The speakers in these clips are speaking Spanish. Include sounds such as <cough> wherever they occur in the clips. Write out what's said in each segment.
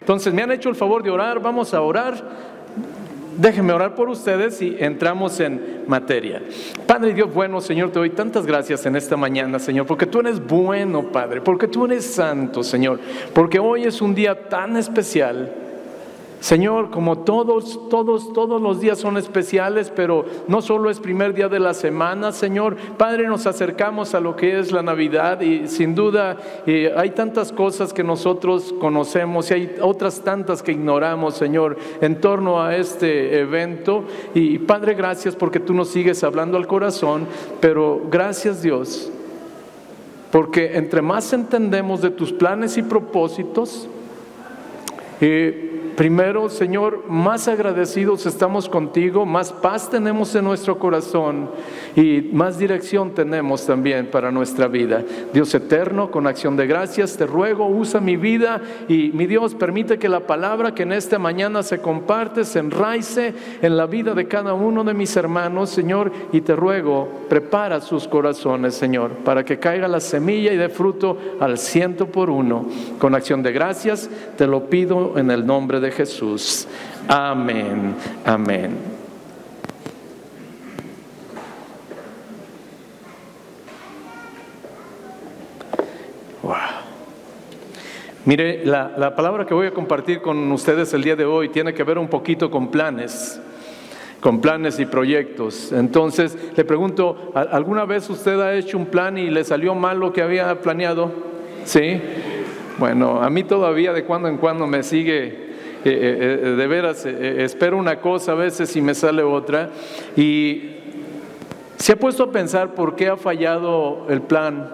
Entonces, me han hecho el favor de orar, vamos a orar. Déjenme orar por ustedes y entramos en materia. Padre Dios bueno, Señor, te doy tantas gracias en esta mañana, Señor, porque tú eres bueno, Padre, porque tú eres santo, Señor, porque hoy es un día tan especial Señor, como todos, todos, todos los días son especiales, pero no solo es primer día de la semana, Señor. Padre, nos acercamos a lo que es la Navidad y sin duda eh, hay tantas cosas que nosotros conocemos y hay otras tantas que ignoramos, Señor, en torno a este evento. Y Padre, gracias porque tú nos sigues hablando al corazón, pero gracias Dios, porque entre más entendemos de tus planes y propósitos, eh, Primero, Señor, más agradecidos estamos contigo, más paz tenemos en nuestro corazón y más dirección tenemos también para nuestra vida. Dios eterno, con acción de gracias, te ruego, usa mi vida y mi Dios, permite que la palabra que en esta mañana se comparte se enraice en la vida de cada uno de mis hermanos, Señor, y te ruego, prepara sus corazones, Señor, para que caiga la semilla y dé fruto al ciento por uno. Con acción de gracias, te lo pido en el nombre de Jesús. Amén, amén. Wow. Mire, la, la, palabra que voy a compartir con ustedes el día de hoy tiene que ver un poquito con planes, con planes y proyectos. Entonces, le pregunto, ¿alguna vez usted ha hecho un plan y le salió mal lo que había planeado? ¿Sí? Bueno, a mí todavía de cuando en cuando me sigue eh, eh, eh, de veras espero una cosa a veces y me sale otra. Y se ha puesto a pensar por qué ha fallado el plan.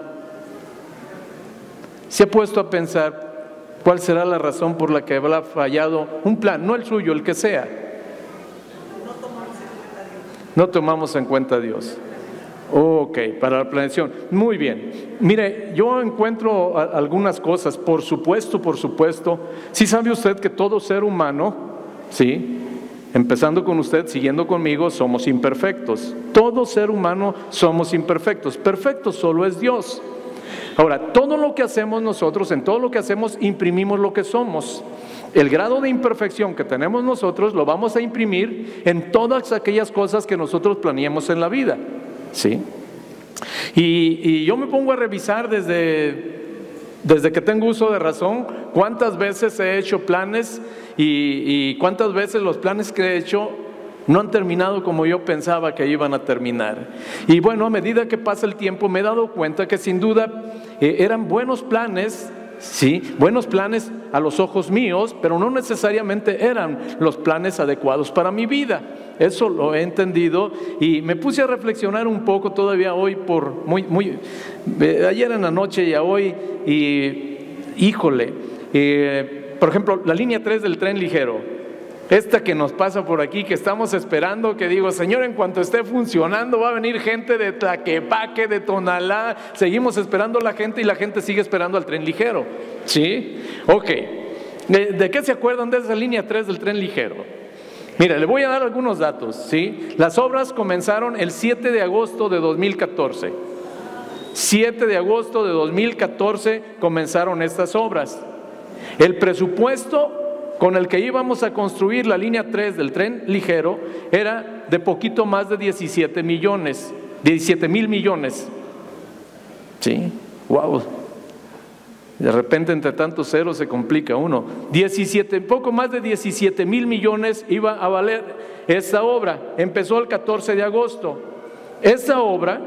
Se ha puesto a pensar cuál será la razón por la que habrá fallado un plan, no el suyo, el que sea. No tomamos en cuenta a Dios. Ok, para la planeación. Muy bien. Mire, yo encuentro algunas cosas, por supuesto, por supuesto. Sí sabe usted que todo ser humano, sí, empezando con usted, siguiendo conmigo, somos imperfectos. Todo ser humano somos imperfectos. Perfecto solo es Dios. Ahora, todo lo que hacemos nosotros, en todo lo que hacemos, imprimimos lo que somos. El grado de imperfección que tenemos nosotros lo vamos a imprimir en todas aquellas cosas que nosotros planeamos en la vida. ¿Sí? Y, yo me pongo a revisar desde, desde que tengo uso de razón cuántas veces he hecho planes y, y cuántas veces los planes que he hecho no han terminado como yo pensaba que iban a terminar. Y bueno, a medida que pasa el tiempo me he dado cuenta que sin duda eh, eran buenos planes Sí, buenos planes a los ojos míos, pero no necesariamente eran los planes adecuados para mi vida. Eso lo he entendido y me puse a reflexionar un poco todavía hoy por muy muy ayer en la noche y a hoy y híjole, eh, por ejemplo, la línea 3 del tren ligero esta que nos pasa por aquí, que estamos esperando, que digo, Señor, en cuanto esté funcionando, va a venir gente de Tlaquepaque, de Tonalá. Seguimos esperando a la gente y la gente sigue esperando al tren ligero. ¿Sí? Ok. ¿De, qué se acuerdan de esa línea 3 del tren ligero? Mira, le voy a dar algunos datos. ¿sí? Las obras comenzaron el 7 de agosto de 2014. 7 de agosto de 2014 comenzaron estas obras. El presupuesto con el que íbamos a construir la línea 3 del tren ligero era de poquito más de 17 millones, 17 mil millones. Sí, wow. De repente entre tantos ceros se complica uno. 17, poco más de 17 mil millones iba a valer esta obra. Empezó el 14 de agosto. Esta obra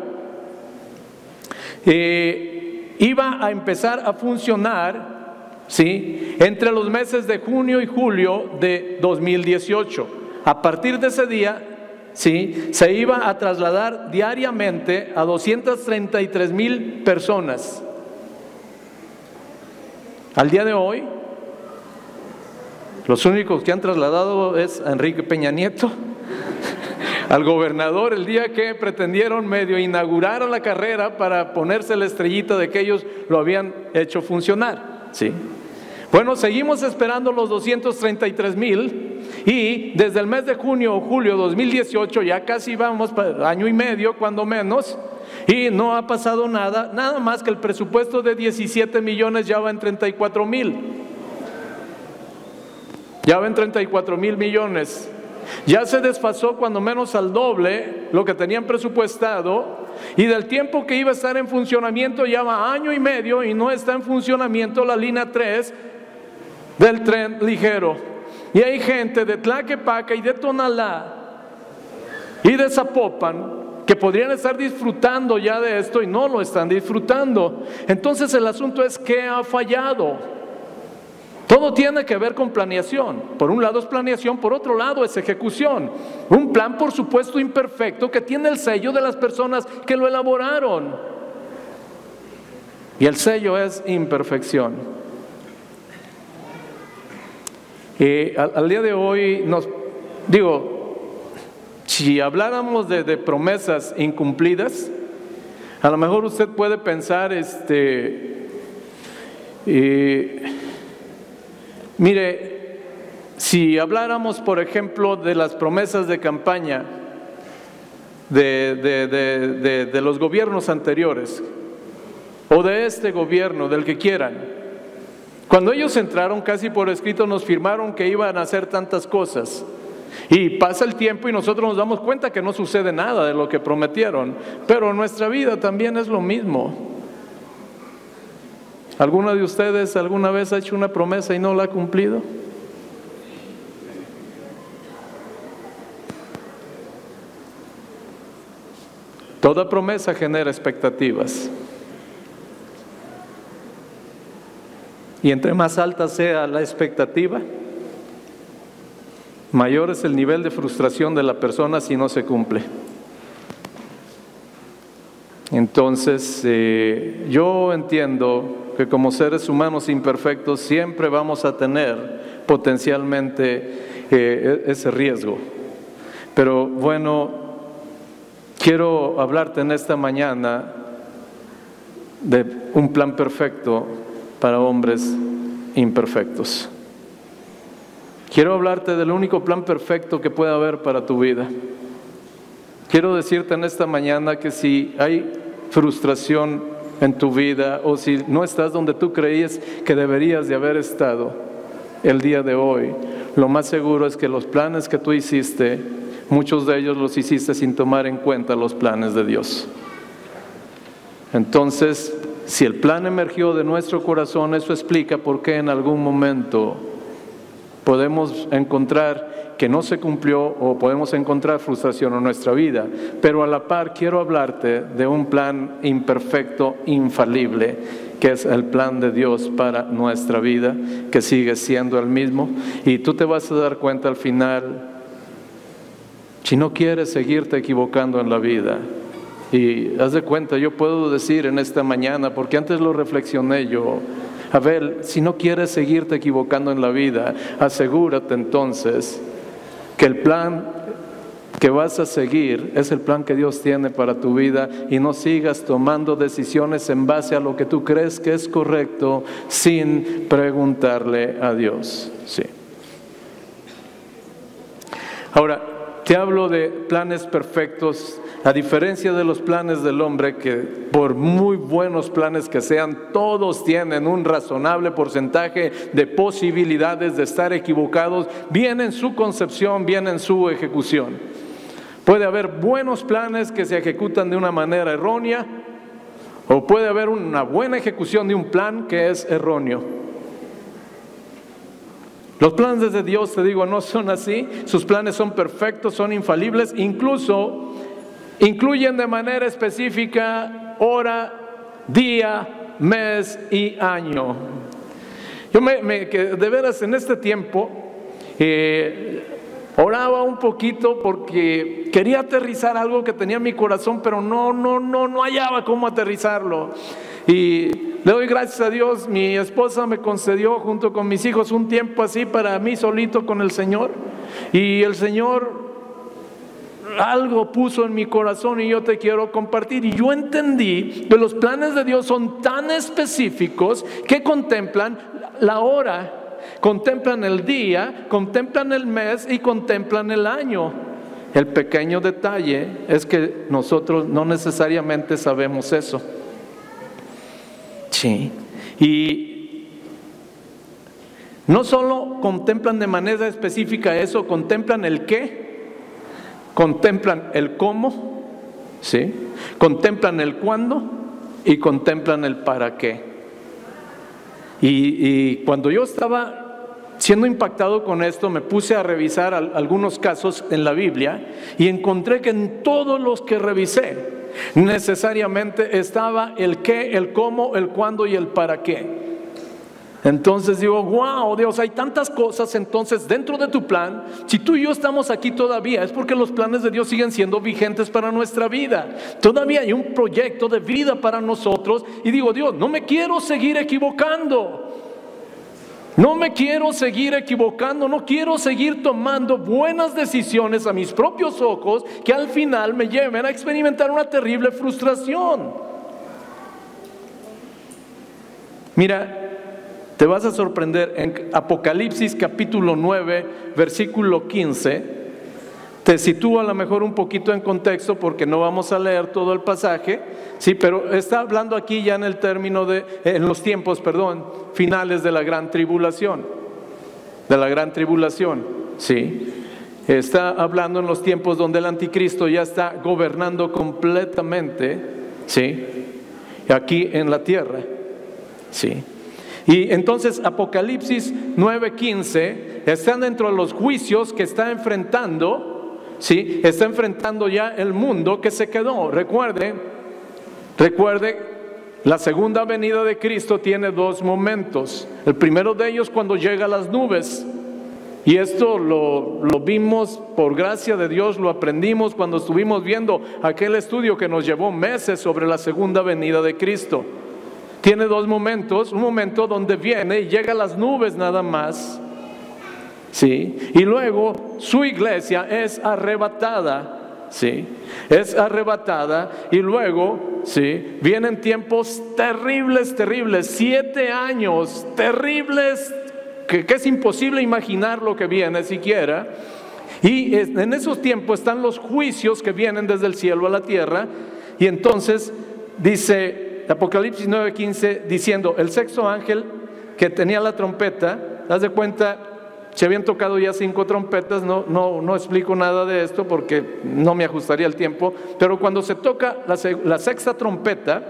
eh, iba a empezar a funcionar ¿sí? Entre los meses de junio y julio de 2018. A partir de ese día, ¿sí? Se iba a trasladar diariamente a 233 mil personas. Al día de hoy, los únicos que han trasladado es a Enrique Peña Nieto, <laughs> al gobernador el día que pretendieron medio inaugurar la carrera para ponerse la estrellita de que ellos lo habían hecho funcionar. ¿sí? Bueno, seguimos esperando los 233 mil y desde el mes de junio o julio 2018 ya casi vamos año y medio, cuando menos, y no ha pasado nada, nada más que el presupuesto de 17 millones ya va en 34 mil. Ya ven 34 mil millones. Ya se desfasó cuando menos al doble lo que tenían presupuestado y del tiempo que iba a estar en funcionamiento ya va año y medio y no está en funcionamiento la línea 3 del tren ligero. Y hay gente de Tlaquepaca y de Tonalá y de Zapopan que podrían estar disfrutando ya de esto y no lo están disfrutando. Entonces el asunto es que ha fallado. Todo tiene que ver con planeación. Por un lado es planeación, por otro lado es ejecución. Un plan, por supuesto, imperfecto que tiene el sello de las personas que lo elaboraron. Y el sello es imperfección. Y al, día de hoy nos digo, si habláramos de, promesas incumplidas, a lo mejor usted puede pensar, este, Mire, si habláramos, por ejemplo, de las promesas de campaña de, los gobiernos anteriores, o de este gobierno, del que quieran, cuando ellos entraron casi por escrito nos firmaron que iban a hacer tantas cosas. Y pasa el tiempo y nosotros nos damos cuenta que no sucede nada de lo que prometieron. Pero nuestra vida también es lo mismo. ¿Alguno de ustedes alguna vez ha hecho una promesa y no la ha cumplido? Toda promesa genera expectativas. Y entre más alta sea la expectativa, mayor es el nivel de frustración de la persona si no se cumple. Entonces, eh, yo entiendo que como seres humanos imperfectos siempre vamos a tener potencialmente eh, e-, ese riesgo. Pero bueno, quiero hablarte en esta mañana de un plan perfecto para hombres imperfectos. Quiero hablarte del único plan perfecto que puede haber para tu vida. Quiero decirte en esta mañana que si hay frustración en tu vida o si no estás donde tú creías que deberías de haber estado el día de hoy, lo más seguro es que los planes que tú hiciste, muchos de ellos los hiciste sin tomar en cuenta los planes de Dios. Entonces, si el plan emergió de nuestro corazón, eso explica por qué en algún momento podemos encontrar que no se cumplió o podemos encontrar frustración en nuestra vida. Pero a la par quiero hablarte de un plan imperfecto, infalible, que es el plan de Dios para nuestra vida, que sigue siendo el mismo. Y tú te vas a dar cuenta al final, si no quieres seguirte equivocando en la vida, y haz de cuenta, yo puedo decir en esta mañana, porque antes lo reflexioné yo, a ver, si no quieres seguirte equivocando en la vida, asegúrate entonces que el plan que vas a seguir es el plan que Dios tiene para tu vida y no sigas tomando decisiones en base a lo que tú crees que es correcto sin preguntarle a Dios. Sí. Ahora, te hablo de planes perfectos a diferencia de los planes del hombre, que por muy buenos planes que sean, todos tienen un razonable porcentaje de posibilidades de estar equivocados, bien en su concepción, bien en su ejecución. Puede haber buenos planes que se ejecutan de una manera errónea, o puede haber una buena ejecución de un plan que es erróneo. Los planes de Dios, te digo, no son así. Sus planes son perfectos, son infalibles. Incluso Incluyen de manera específica hora, día, mes y año. Yo me, de veras en este tiempo eh, oraba un poquito porque quería aterrizar algo que tenía en mi corazón, pero no, no, no, no hallaba cómo aterrizarlo. Y le doy gracias a Dios, mi esposa me concedió junto con mis hijos un tiempo así para mí solito con el Señor. Y el Señor algo puso en mi corazón y yo te quiero compartir. Y yo entendí que los planes de Dios son tan específicos que contemplan la hora, contemplan el día, contemplan el mes y contemplan el año. El pequeño detalle es que nosotros no necesariamente sabemos eso. Sí. Y no solo contemplan de manera específica eso, contemplan el qué, contemplan el cómo, ¿sí? contemplan el cuándo y contemplan el para qué. Y, cuando yo estaba siendo impactado con esto, me puse a revisar algunos casos en la Biblia y encontré que en todos los que revisé necesariamente estaba el qué, el cómo, el cuándo y el para qué. Entonces digo, wow, Dios, hay tantas cosas entonces dentro de tu plan. Si tú y yo estamos aquí todavía, es porque los planes de Dios siguen siendo vigentes para nuestra vida. Todavía hay un proyecto de vida para nosotros. Y digo, Dios, no me quiero seguir equivocando. No me quiero seguir equivocando, no quiero seguir tomando buenas decisiones a mis propios ojos que al final me lleven a experimentar una terrible frustración. Mira, te vas a sorprender en Apocalipsis capítulo 9, versículo 15. Te sitúo a lo mejor un poquito en contexto porque no vamos a leer todo el pasaje, sí, pero está hablando aquí ya en el término de, en los tiempos, perdón, finales de la gran tribulación, de la gran tribulación, sí. Está hablando en los tiempos donde el anticristo ya está gobernando completamente, sí, aquí en la tierra, sí. Y entonces Apocalipsis 9:15 están dentro de los juicios que está enfrentando, ¿sí? Está enfrentando ya el mundo que se quedó. Recuerde, recuerde, la segunda venida de Cristo tiene dos momentos. El primero de ellos cuando llega a las nubes. Y esto lo, lo, vimos por gracia de Dios, lo aprendimos cuando estuvimos viendo aquel estudio que nos llevó meses sobre la segunda venida de Cristo tiene dos momentos, un momento donde viene y llega a las nubes nada más, ¿sí? Y luego su iglesia es arrebatada, ¿sí? Es arrebatada y luego, ¿sí? Vienen tiempos terribles, terribles, siete años terribles, que, que es imposible imaginar lo que viene siquiera. Y en esos tiempos están los juicios que vienen desde el cielo a la tierra. Y entonces dice Apocalipsis 9:15 diciendo, el sexto ángel que tenía la trompeta, haz de cuenta, se habían tocado ya cinco trompetas, no, no, no explico nada de esto porque no me ajustaría el tiempo, pero cuando se toca la, la sexta trompeta,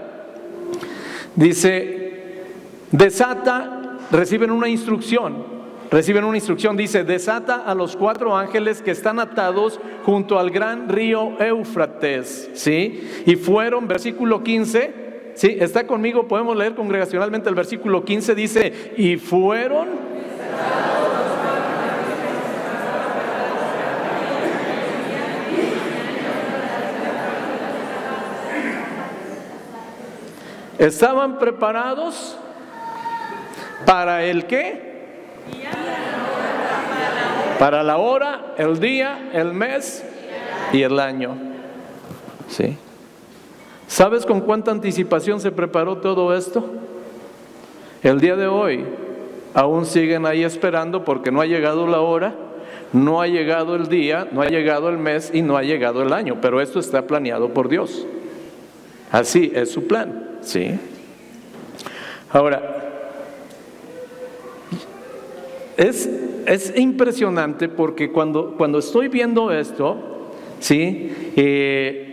dice, desata, reciben una instrucción, reciben una instrucción, dice, desata a los cuatro ángeles que están atados junto al gran río Éufrates, ¿sí? Y fueron, versículo 15, Sí, está conmigo, podemos leer congregacionalmente el versículo 15, dice, y fueron... Estaban preparados para el qué? Para la hora, el día, el mes y el año. Sí. ¿Sabes con cuánta anticipación se preparó todo esto? El día de hoy aún siguen ahí esperando porque no ha llegado la hora, no ha llegado el día, no ha llegado el mes y no ha llegado el año, pero esto está planeado por Dios. Así es su plan, ¿sí? Ahora, es, es impresionante porque cuando, cuando estoy viendo esto, ¿sí? Eh,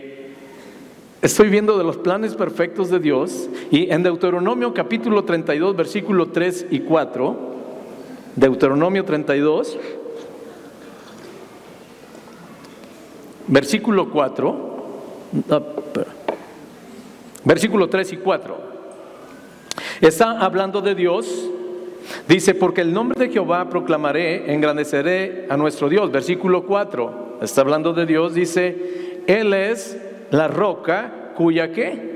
Estoy viendo de los planes perfectos de Dios y en Deuteronomio capítulo 32, versículo 3 y 4, Deuteronomio 32, versículo 4, versículo 3 y 4, está hablando de Dios, dice, porque el nombre de Jehová proclamaré, engrandeceré a nuestro Dios, versículo 4, está hablando de Dios, dice, Él es la roca cuya qué?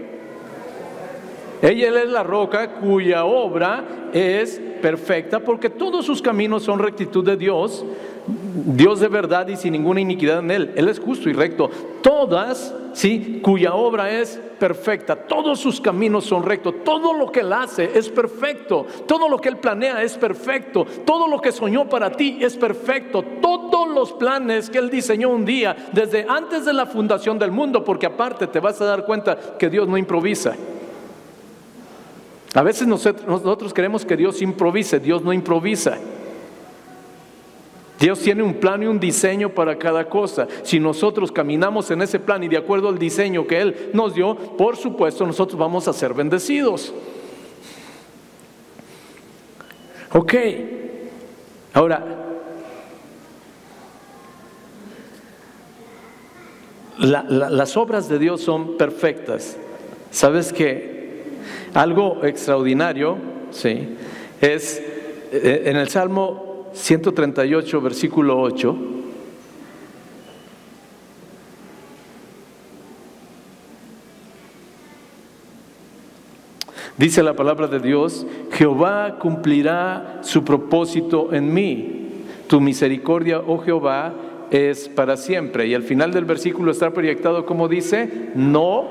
Ella es la roca cuya obra es perfecta porque todos sus caminos son rectitud de Dios, Dios de verdad y sin ninguna iniquidad en él. Él es justo y recto. Todas, sí, cuya obra es perfecta, todos sus caminos son rectos, todo lo que él hace es perfecto, todo lo que él planea es perfecto, todo lo que soñó para ti es perfecto, todos los planes que él diseñó un día desde antes de la fundación del mundo, porque aparte te vas a dar cuenta que Dios no improvisa. A veces nosotros, queremos que Dios improvise, Dios no improvisa. Dios tiene un plan y un diseño para cada cosa. Si nosotros caminamos en ese plan y de acuerdo al diseño que Él nos dio, por supuesto nosotros vamos a ser bendecidos. Ok, ahora, las obras de Dios son perfectas. ¿Sabes que algo extraordinario, sí, es eh, en el Salmo 138, versículo 8, Dice la palabra de Dios, Jehová cumplirá su propósito en mí. Tu misericordia, oh Jehová, es para siempre. Y al final del versículo está proyectado como dice, no,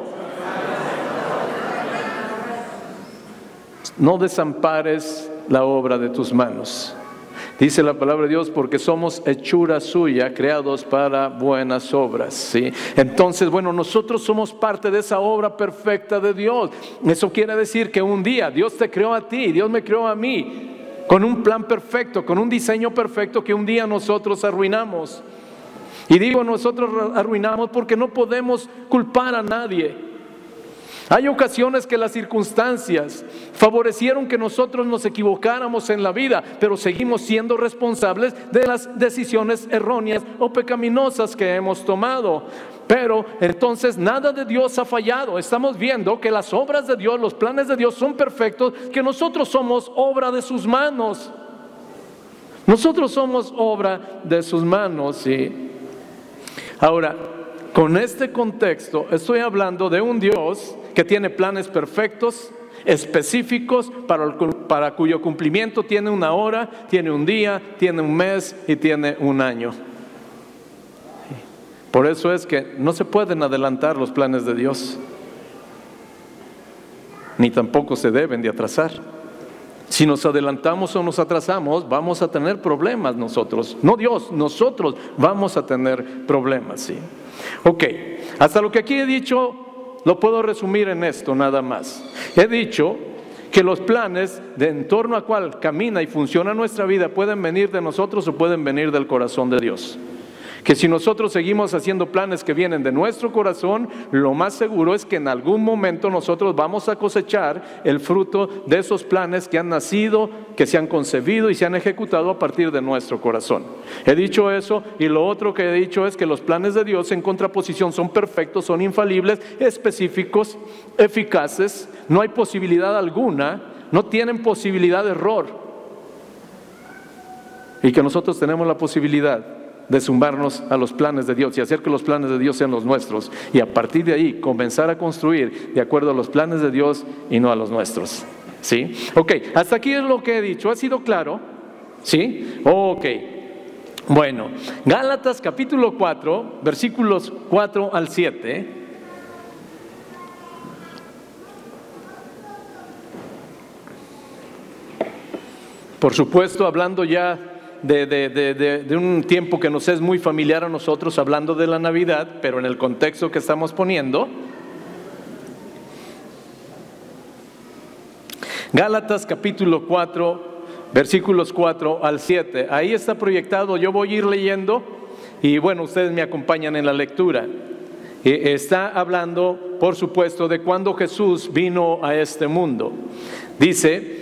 no desampares la obra de tus manos. Dice la palabra de Dios, porque somos hechura suya, creados para buenas obras. ¿sí? Entonces, bueno, nosotros somos parte de esa obra perfecta de Dios. Eso quiere decir que un día Dios te creó a ti, Dios me creó a mí, con un plan perfecto, con un diseño perfecto que un día nosotros arruinamos. Y digo nosotros arruinamos porque no podemos culpar a nadie. Hay ocasiones que las circunstancias favorecieron que nosotros nos equivocáramos en la vida, pero seguimos siendo responsables de las decisiones erróneas o pecaminosas que hemos tomado. Pero entonces nada de Dios ha fallado. Estamos viendo que las obras de Dios, los planes de Dios son perfectos, que nosotros somos obra de sus manos. Nosotros somos obra de sus manos. Y ahora, con este contexto, estoy hablando de un Dios que tiene planes perfectos, específicos, para, para cuyo cumplimiento tiene una hora, tiene un día, tiene un mes y tiene un año. Por eso es que no se pueden adelantar los planes de Dios, ni tampoco se deben de atrasar. Si nos adelantamos o nos atrasamos, vamos a tener problemas nosotros. No Dios, nosotros vamos a tener problemas, sí. Ok, hasta lo que aquí he dicho lo puedo resumir en esto nada más. He dicho que los planes de en torno a cual camina y funciona nuestra vida pueden venir de nosotros o pueden venir del corazón de Dios que si nosotros seguimos haciendo planes que vienen de nuestro corazón, lo más seguro es que en algún momento nosotros vamos a cosechar el fruto de esos planes que han nacido, que se han concebido y se han ejecutado a partir de nuestro corazón. He dicho eso y lo otro que he dicho es que los planes de Dios en contraposición son perfectos, son infalibles, específicos, eficaces, no hay posibilidad alguna, no tienen posibilidad de error. Y que nosotros tenemos la posibilidad de zumbarnos a los planes de Dios y hacer que los planes de Dios sean los nuestros. Y a partir de ahí comenzar a construir de acuerdo a los planes de Dios y no a los nuestros. ¿Sí? Ok, hasta aquí es lo que he dicho. ¿Ha sido claro? ¿Sí? Ok. Bueno, Gálatas capítulo 4, versículos 4 al 7. Por supuesto, hablando ya de, un tiempo que nos es muy familiar a nosotros, hablando de la Navidad, pero en el contexto que estamos poniendo. Gálatas capítulo 4, versículos 4 al 7. Ahí está proyectado, yo voy a ir leyendo y bueno, ustedes me acompañan en la lectura. Está hablando, por supuesto, de cuando Jesús vino a este mundo. Dice,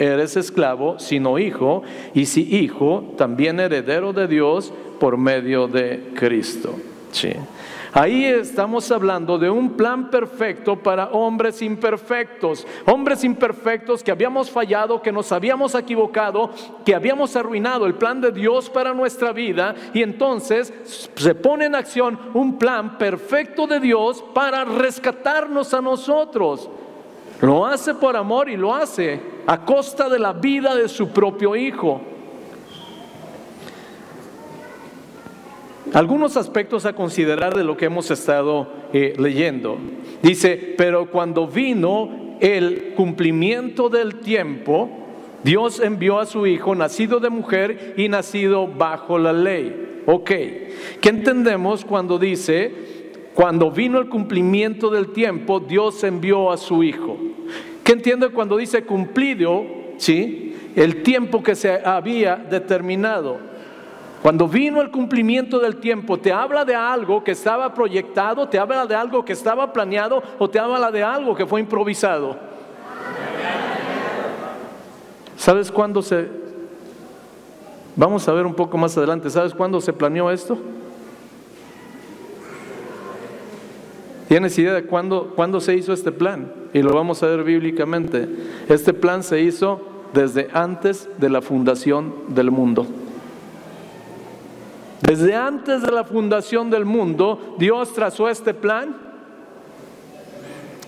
eres esclavo, sino hijo, y si hijo, también heredero de Dios por medio de Cristo. Sí. Ahí estamos hablando de un plan perfecto para hombres imperfectos, hombres imperfectos que habíamos fallado, que nos habíamos equivocado, que habíamos arruinado el plan de Dios para nuestra vida y entonces se pone en acción un plan perfecto de Dios para rescatarnos a nosotros. Lo hace por amor y lo hace a costa de la vida de su propio hijo. algunos aspectos a considerar de lo que hemos estado eh, leyendo. Dice, pero cuando vino el cumplimiento del tiempo, Dios envió a su Hijo, nacido de mujer y nacido bajo la ley. Ok, ¿qué entendemos cuando dice, cuando vino el cumplimiento del tiempo, Dios envió a su Hijo? ¿Qué entiende cuando dice cumplido, sí? El tiempo que se había determinado. Cuando vino el cumplimiento del tiempo, te habla de algo que estaba proyectado, te habla de algo que estaba planeado o te habla de algo que fue improvisado. ¿Sabes cuándo se... Vamos a ver un poco más adelante, ¿sabes cuándo se planeó esto? ¿Tienes idea de cuándo, cuándo se hizo este plan? Y lo vamos a ver bíblicamente. Este plan se hizo desde antes de la fundación del mundo. Desde antes de la fundación del mundo, Dios trazó este plan,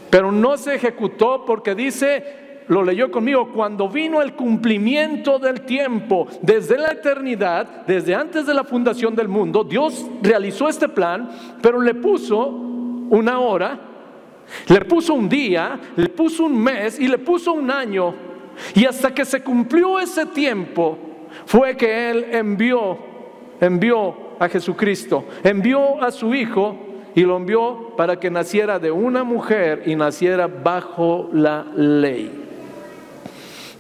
pero no se ejecutó porque dice, lo leyó conmigo, cuando vino el cumplimiento del tiempo, desde la eternidad, desde antes de la fundación del mundo, Dios realizó este plan, pero le puso una hora, le puso un día, le puso un mes y le puso un año. Y hasta que se cumplió ese tiempo, fue que Él envió, envió a Jesucristo, envió a su Hijo y lo envió para que naciera de una mujer y naciera bajo la ley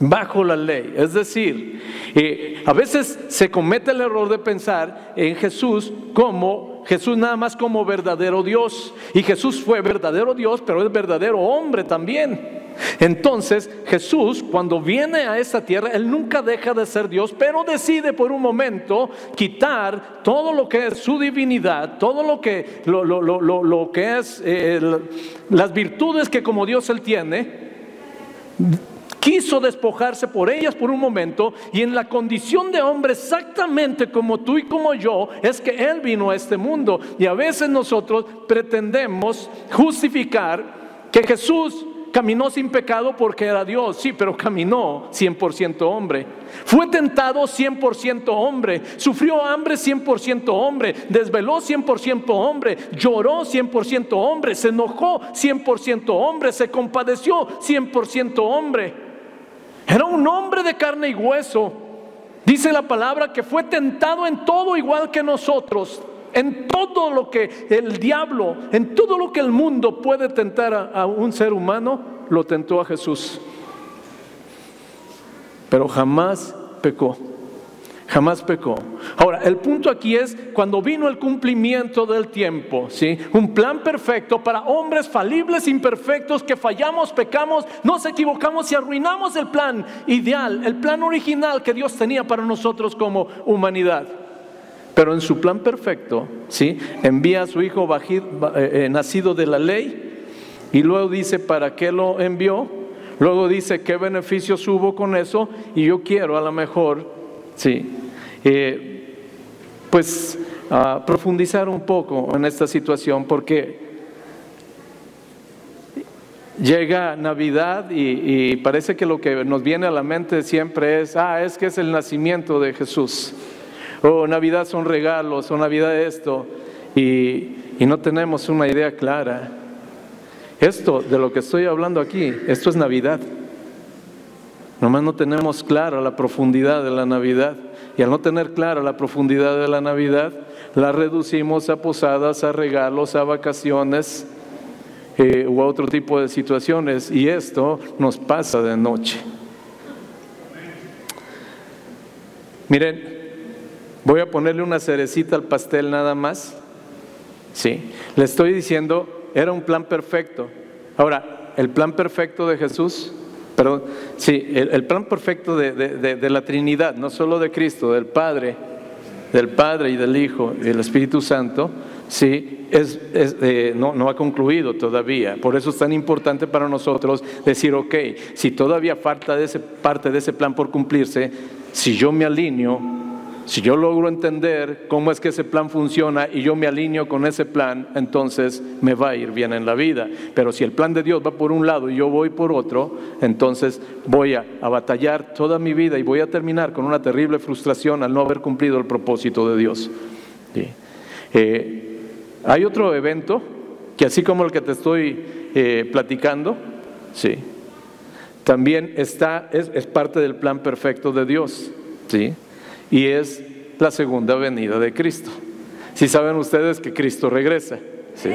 bajo la ley. Es decir, eh, a veces se comete el error de pensar en Jesús como Jesús nada más como verdadero Dios. Y Jesús fue verdadero Dios, pero es verdadero hombre también. Entonces Jesús cuando viene a esta tierra, Él nunca deja de ser Dios, pero decide por un momento quitar todo lo que es su divinidad, todo lo que, lo, que es eh, las virtudes que como Dios Él tiene quiso despojarse por ellas por un momento y en la condición de hombre exactamente como tú y como yo es que Él vino a este mundo. Y a veces nosotros pretendemos justificar que Jesús caminó sin pecado porque era Dios, sí, pero caminó 100% hombre. Fue tentado 100% hombre, sufrió hambre 100% hombre, desveló 100% hombre, lloró 100% hombre, se enojó 100% hombre, se compadeció 100% hombre. Era un hombre de carne y hueso. Dice la palabra que fue tentado en todo igual que nosotros, en todo lo que el diablo, en todo lo que el mundo puede tentar a, un ser humano, lo tentó a Jesús. Pero jamás pecó. Jamás pecó. Ahora, el punto aquí es cuando vino el cumplimiento del tiempo, ¿sí? Un plan perfecto para hombres falibles, imperfectos, que fallamos, pecamos, nos equivocamos y arruinamos el plan ideal, el plan original que Dios tenía para nosotros como humanidad. Pero en su plan perfecto, ¿sí? Envía a su hijo eh, eh, nacido de la ley y luego dice para qué lo envió. Luego dice qué beneficios hubo con eso y yo quiero a lo mejor, sí, eh, pues profundizar un poco en esta situación porque llega Navidad y, parece que lo que nos viene a la mente siempre es, ah, es que es el nacimiento de Jesús, o Navidad son regalos, o Navidad esto, y, y no tenemos una idea clara. Esto de lo que estoy hablando aquí, esto es Navidad. Nomás no tenemos clara la profundidad de la Navidad. Y al no tener clara la profundidad de la Navidad, la reducimos a posadas, a regalos, a vacaciones eh, u otro tipo de situaciones. Y esto nos pasa de noche. Miren, voy a ponerle una cerecita al pastel nada más. Sí, le estoy diciendo, era un plan perfecto. Ahora, el plan perfecto de Jesús Perdón, sí, el, plan perfecto de, la Trinidad, no solo de Cristo, del Padre, del Padre y del Hijo y del Espíritu Santo, sí, es, eh, no, no ha concluido todavía. Por eso es tan importante para nosotros decir, ok, si todavía falta de ese, parte de ese plan por cumplirse, si yo me alineo si yo logro entender cómo es que ese plan funciona y yo me alineo con ese plan, entonces me va a ir bien en la vida. Pero si el plan de Dios va por un lado y yo voy por otro, entonces voy a, batallar toda mi vida y voy a terminar con una terrible frustración al no haber cumplido el propósito de Dios. Eh, hay otro evento que así como el que te estoy eh, platicando, sí, también está, es, es, parte del plan perfecto de Dios, sí, y es la segunda venida de Cristo. Si saben ustedes que Cristo regresa, sí.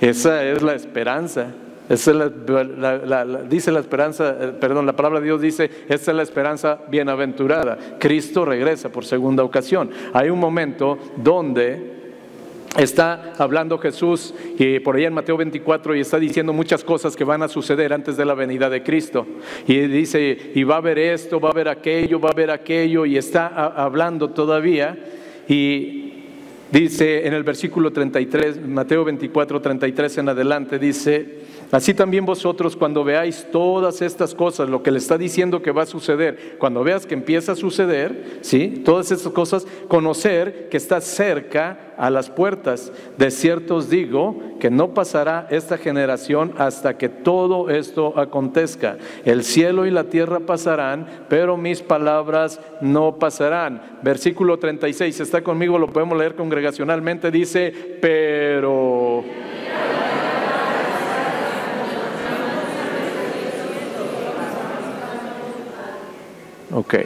Esa es la esperanza. Esa es la, dice la esperanza, eh, perdón, la palabra de Dios dice, esta es la esperanza bienaventurada. Cristo regresa por segunda ocasión. Hay un momento donde está hablando Jesús y por ahí en Mateo 24 y está diciendo muchas cosas que van a suceder antes de la venida de Cristo. Y dice, y va a haber esto, va a haber aquello, va a haber aquello, y está hablando todavía. Y Dice en el versículo 33, Mateo 24, 33 en adelante, dice, así también vosotros cuando veáis todas estas cosas, lo que le está diciendo que va a suceder, cuando veas que empieza a suceder, ¿sí? Todas estas cosas, conocer que está cerca a las puertas. De cierto os digo que no pasará esta generación hasta que todo esto acontezca. El cielo y la tierra pasarán, pero mis palabras no pasarán. Versículo 36, está conmigo, lo podemos leer congregacionalmente, dice, pero... Ok.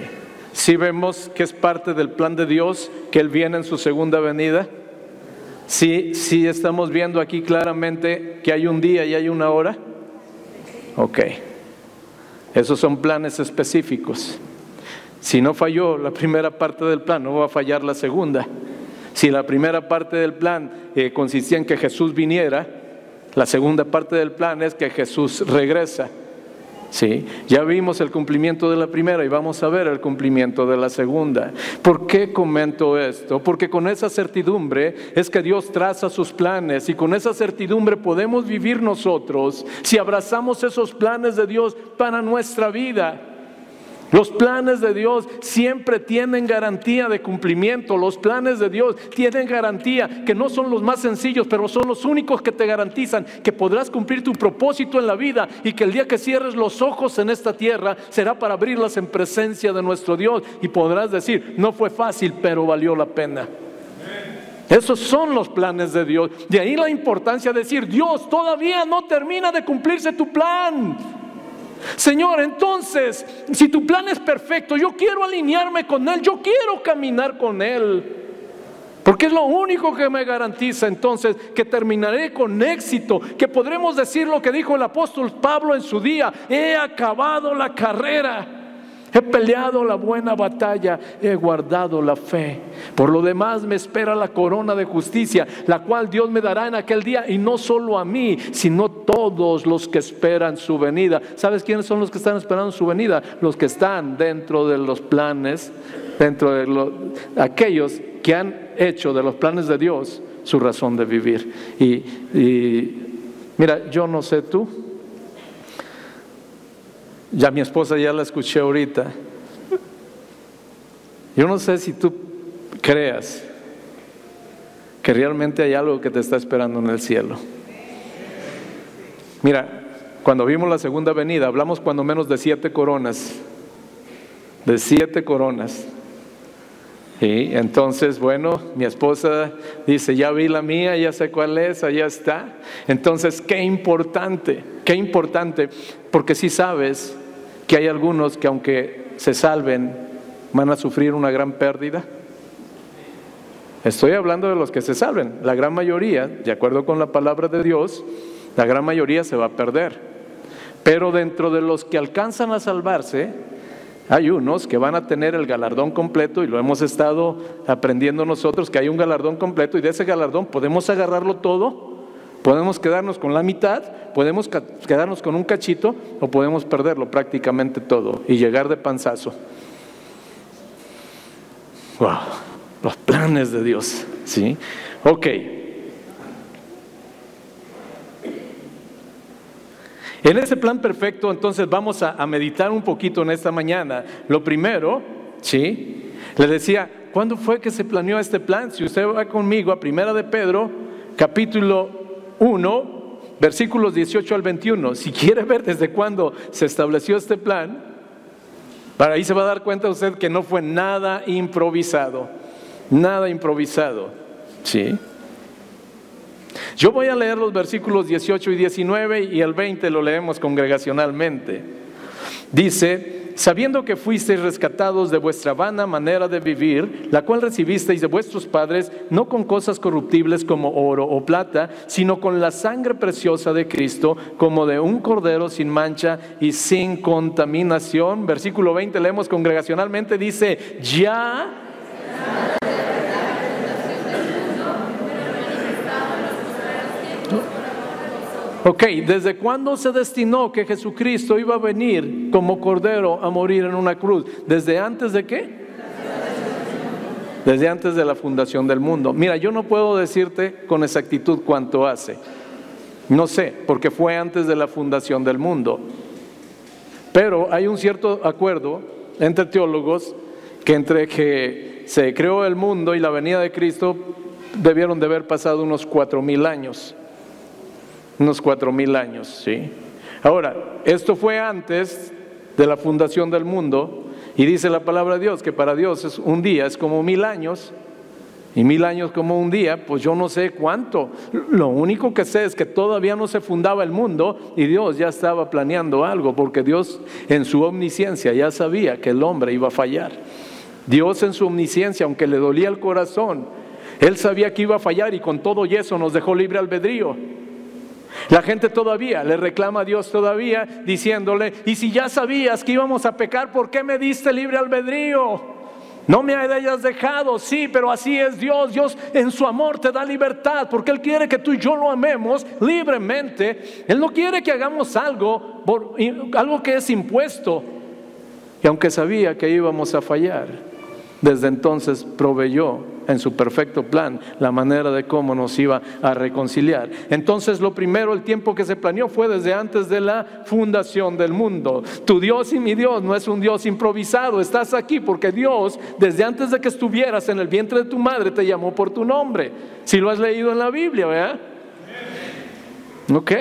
Si vemos que es parte del plan de Dios, que Él viene en su segunda venida. Si sí, estamos viendo aquí claramente que hay un día y hay una hora. Ok. Esos son planes específicos. Si no falló la primera parte del plan, no va a fallar la segunda. Si la primera parte del plan eh, consistía en que Jesús viniera, la segunda parte del plan es que Jesús regresa. ¿Sí? Ya vimos el cumplimiento de la primera y vamos a ver el cumplimiento de la segunda. ¿Por qué comento esto? Porque con esa certidumbre es que Dios traza sus planes y con esa certidumbre podemos vivir nosotros si abrazamos esos planes de Dios para nuestra vida. Los planes de Dios siempre tienen garantía de cumplimiento. Los planes de Dios tienen garantía que no son los más sencillos, pero son los únicos que te garantizan que podrás cumplir tu propósito en la vida y que el día que cierres los ojos en esta tierra será para abrirlas en presencia de nuestro Dios y podrás decir, no fue fácil, pero valió la pena. Esos son los planes de Dios. De ahí la importancia de decir, Dios, todavía no termina de cumplirse tu plan. Señor, entonces, si tu plan es perfecto, yo quiero alinearme con Él, yo quiero caminar con Él. Porque es lo único que me garantiza entonces que terminaré con éxito, que podremos decir lo que dijo el apóstol Pablo en su día, he acabado la carrera. He peleado la buena batalla, he guardado la fe. Por lo demás me espera la corona de justicia, la cual Dios me dará en aquel día, y no solo a mí, sino todos los que esperan su venida. ¿Sabes quiénes son los que están esperando su venida? Los que están dentro de los planes, dentro de aquellos que han hecho de los planes de Dios su razón de vivir. y mira, yo no sé tú, ya mi esposa ya la escuché ahorita. Yo no sé si tú creas que realmente hay algo que te está esperando en el cielo. Mira, cuando vimos la segunda venida, hablamos cuando menos de siete coronas. De siete coronas. Y entonces, bueno, mi esposa dice, ya vi la mía, ya sé cuál es, allá está. Entonces, qué importante, qué importante, porque si sabes que hay algunos que aunque se salven, van a sufrir una gran pérdida. Estoy hablando de los que se salven. La gran mayoría, de acuerdo con la palabra de Dios, la gran mayoría se va a perder. Pero dentro de los que alcanzan a salvarse, hay unos que van a tener el galardón completo y lo hemos estado aprendiendo nosotros, que hay un galardón completo y de ese galardón podemos agarrarlo todo, podemos quedarnos con la mitad, podemos quedarnos con un cachito o podemos perderlo prácticamente todo y llegar de panzazo. Wow, los planes de Dios, ¿sí? Ok. En ese plan perfecto, entonces vamos a, meditar un poquito en esta mañana. Lo primero, ¿sí? Le decía, ¿cuándo fue que se planeó este plan? Si usted va conmigo a Primera de Pedro, capítulo 1, versículos 18 al 21. Si quiere ver desde cuándo se estableció este plan, para ahí se va a dar cuenta usted que no fue nada improvisado, nada improvisado. Sí. Yo voy a leer los versículos 18 y 19 y el 20 lo leemos congregacionalmente. Dice, sabiendo que fuisteis rescatados de vuestra vana manera de vivir, la cual recibisteis de vuestros padres, no con cosas corruptibles como oro o plata, sino con la sangre preciosa de Cristo, como de un cordero sin mancha y sin contaminación. Versículo 20 leemos congregacionalmente, dice, ya Ok, ¿desde cuándo se destinó que Jesucristo iba a venir como cordero a morir en una cruz? ¿Desde antes de qué? Desde antes de la fundación del mundo. Mira, yo no puedo decirte con exactitud cuánto hace. No sé, porque fue antes de la fundación del mundo. Pero hay un cierto acuerdo entre teólogos que entre que se creó el mundo y la venida de Cristo debieron de haber pasado unos cuatro mil años unos cuatro mil años, ¿sí? Ahora, esto fue antes de la fundación del mundo y dice la palabra de Dios que para Dios es un día es como mil años y mil años como un día, pues yo no sé cuánto. Lo único que sé es que todavía no se fundaba el mundo y Dios ya estaba planeando algo, porque Dios en su omnisciencia ya sabía que el hombre iba a fallar. Dios en su omnisciencia, aunque le dolía el corazón, Él sabía que iba a fallar y con todo y eso nos dejó libre albedrío. La gente todavía le reclama a Dios todavía diciéndole, y si ya sabías que íbamos a pecar, ¿por qué me diste libre albedrío? No me hayas dejado, sí, pero así es Dios. Dios en su amor te da libertad porque Él quiere que tú y yo lo amemos libremente. Él no quiere que hagamos algo, algo que es impuesto. Y aunque sabía que íbamos a fallar, desde entonces proveyó en su perfecto plan la manera de cómo nos iba a reconciliar. Entonces lo primero, el tiempo que se planeó fue desde antes de la fundación del mundo. Tu Dios y mi Dios no es un Dios improvisado, estás aquí porque Dios desde antes de que estuvieras en el vientre de tu madre te llamó por tu nombre. Si lo has leído en la Biblia, ¿verdad? Ok.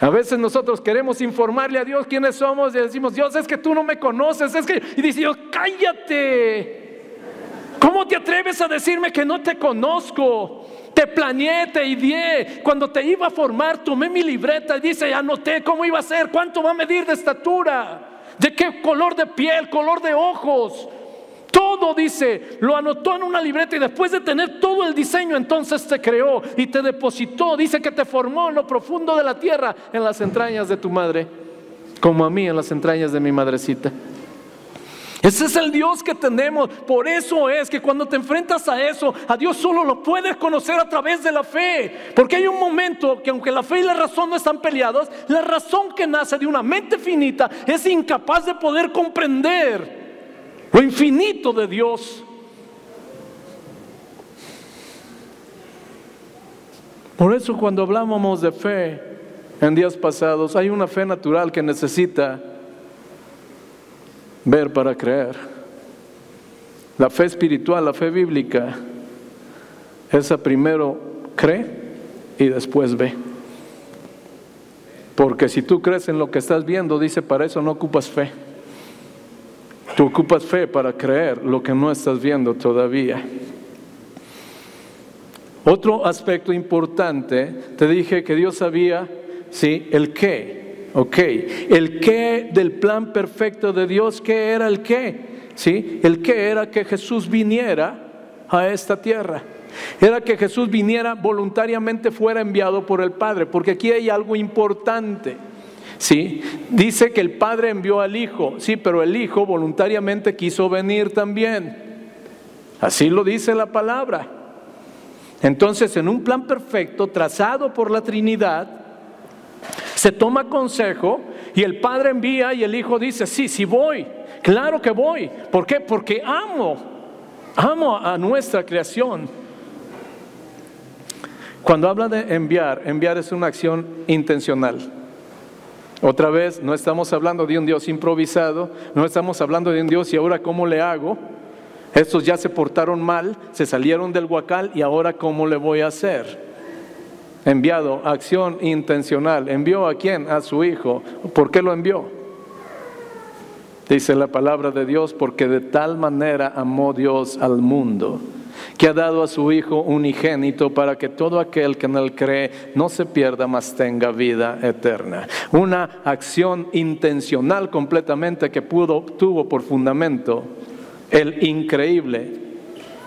A veces nosotros queremos informarle a Dios quiénes somos y decimos, Dios es que tú no me conoces, es que... Y dice Dios, cállate. ¿Cómo te atreves a decirme que no te conozco? Te planeé, te ideé. Cuando te iba a formar, tomé mi libreta y dice, anoté cómo iba a ser, cuánto va a medir de estatura, de qué color de piel, color de ojos. Todo dice, lo anotó en una libreta y después de tener todo el diseño, entonces te creó y te depositó. Dice que te formó en lo profundo de la tierra, en las entrañas de tu madre, como a mí en las entrañas de mi madrecita. Ese es el Dios que tenemos. Por eso es que cuando te enfrentas a eso, a Dios solo lo puedes conocer a través de la fe. Porque hay un momento que aunque la fe y la razón no están peleadas, la razón que nace de una mente finita es incapaz de poder comprender lo infinito de Dios. Por eso cuando hablábamos de fe en días pasados, hay una fe natural que necesita ver para creer. La fe espiritual, la fe bíblica, esa primero cree y después ve. Porque si tú crees en lo que estás viendo, dice, para eso no ocupas fe. Tú ocupas fe para creer lo que no estás viendo todavía. Otro aspecto importante, te dije que Dios sabía, sí, el qué. Ok, el qué del plan perfecto de Dios, ¿qué era el qué? ¿Sí? El qué era que Jesús viniera a esta tierra. Era que Jesús viniera voluntariamente fuera enviado por el Padre, porque aquí hay algo importante. ¿Sí? Dice que el Padre envió al Hijo, sí, pero el Hijo voluntariamente quiso venir también. Así lo dice la palabra. Entonces, en un plan perfecto trazado por la Trinidad, se toma consejo y el padre envía y el hijo dice, sí, sí voy, claro que voy. ¿Por qué? Porque amo, amo a nuestra creación. Cuando habla de enviar, enviar es una acción intencional. Otra vez, no estamos hablando de un Dios improvisado, no estamos hablando de un Dios y ahora cómo le hago. Estos ya se portaron mal, se salieron del huacal y ahora cómo le voy a hacer. Enviado, acción intencional. ¿Envió a quién? A su hijo. ¿Por qué lo envió? Dice la palabra de Dios, porque de tal manera amó Dios al mundo, que ha dado a su Hijo unigénito para que todo aquel que en él cree no se pierda, mas tenga vida eterna. Una acción intencional completamente que pudo, tuvo por fundamento el increíble,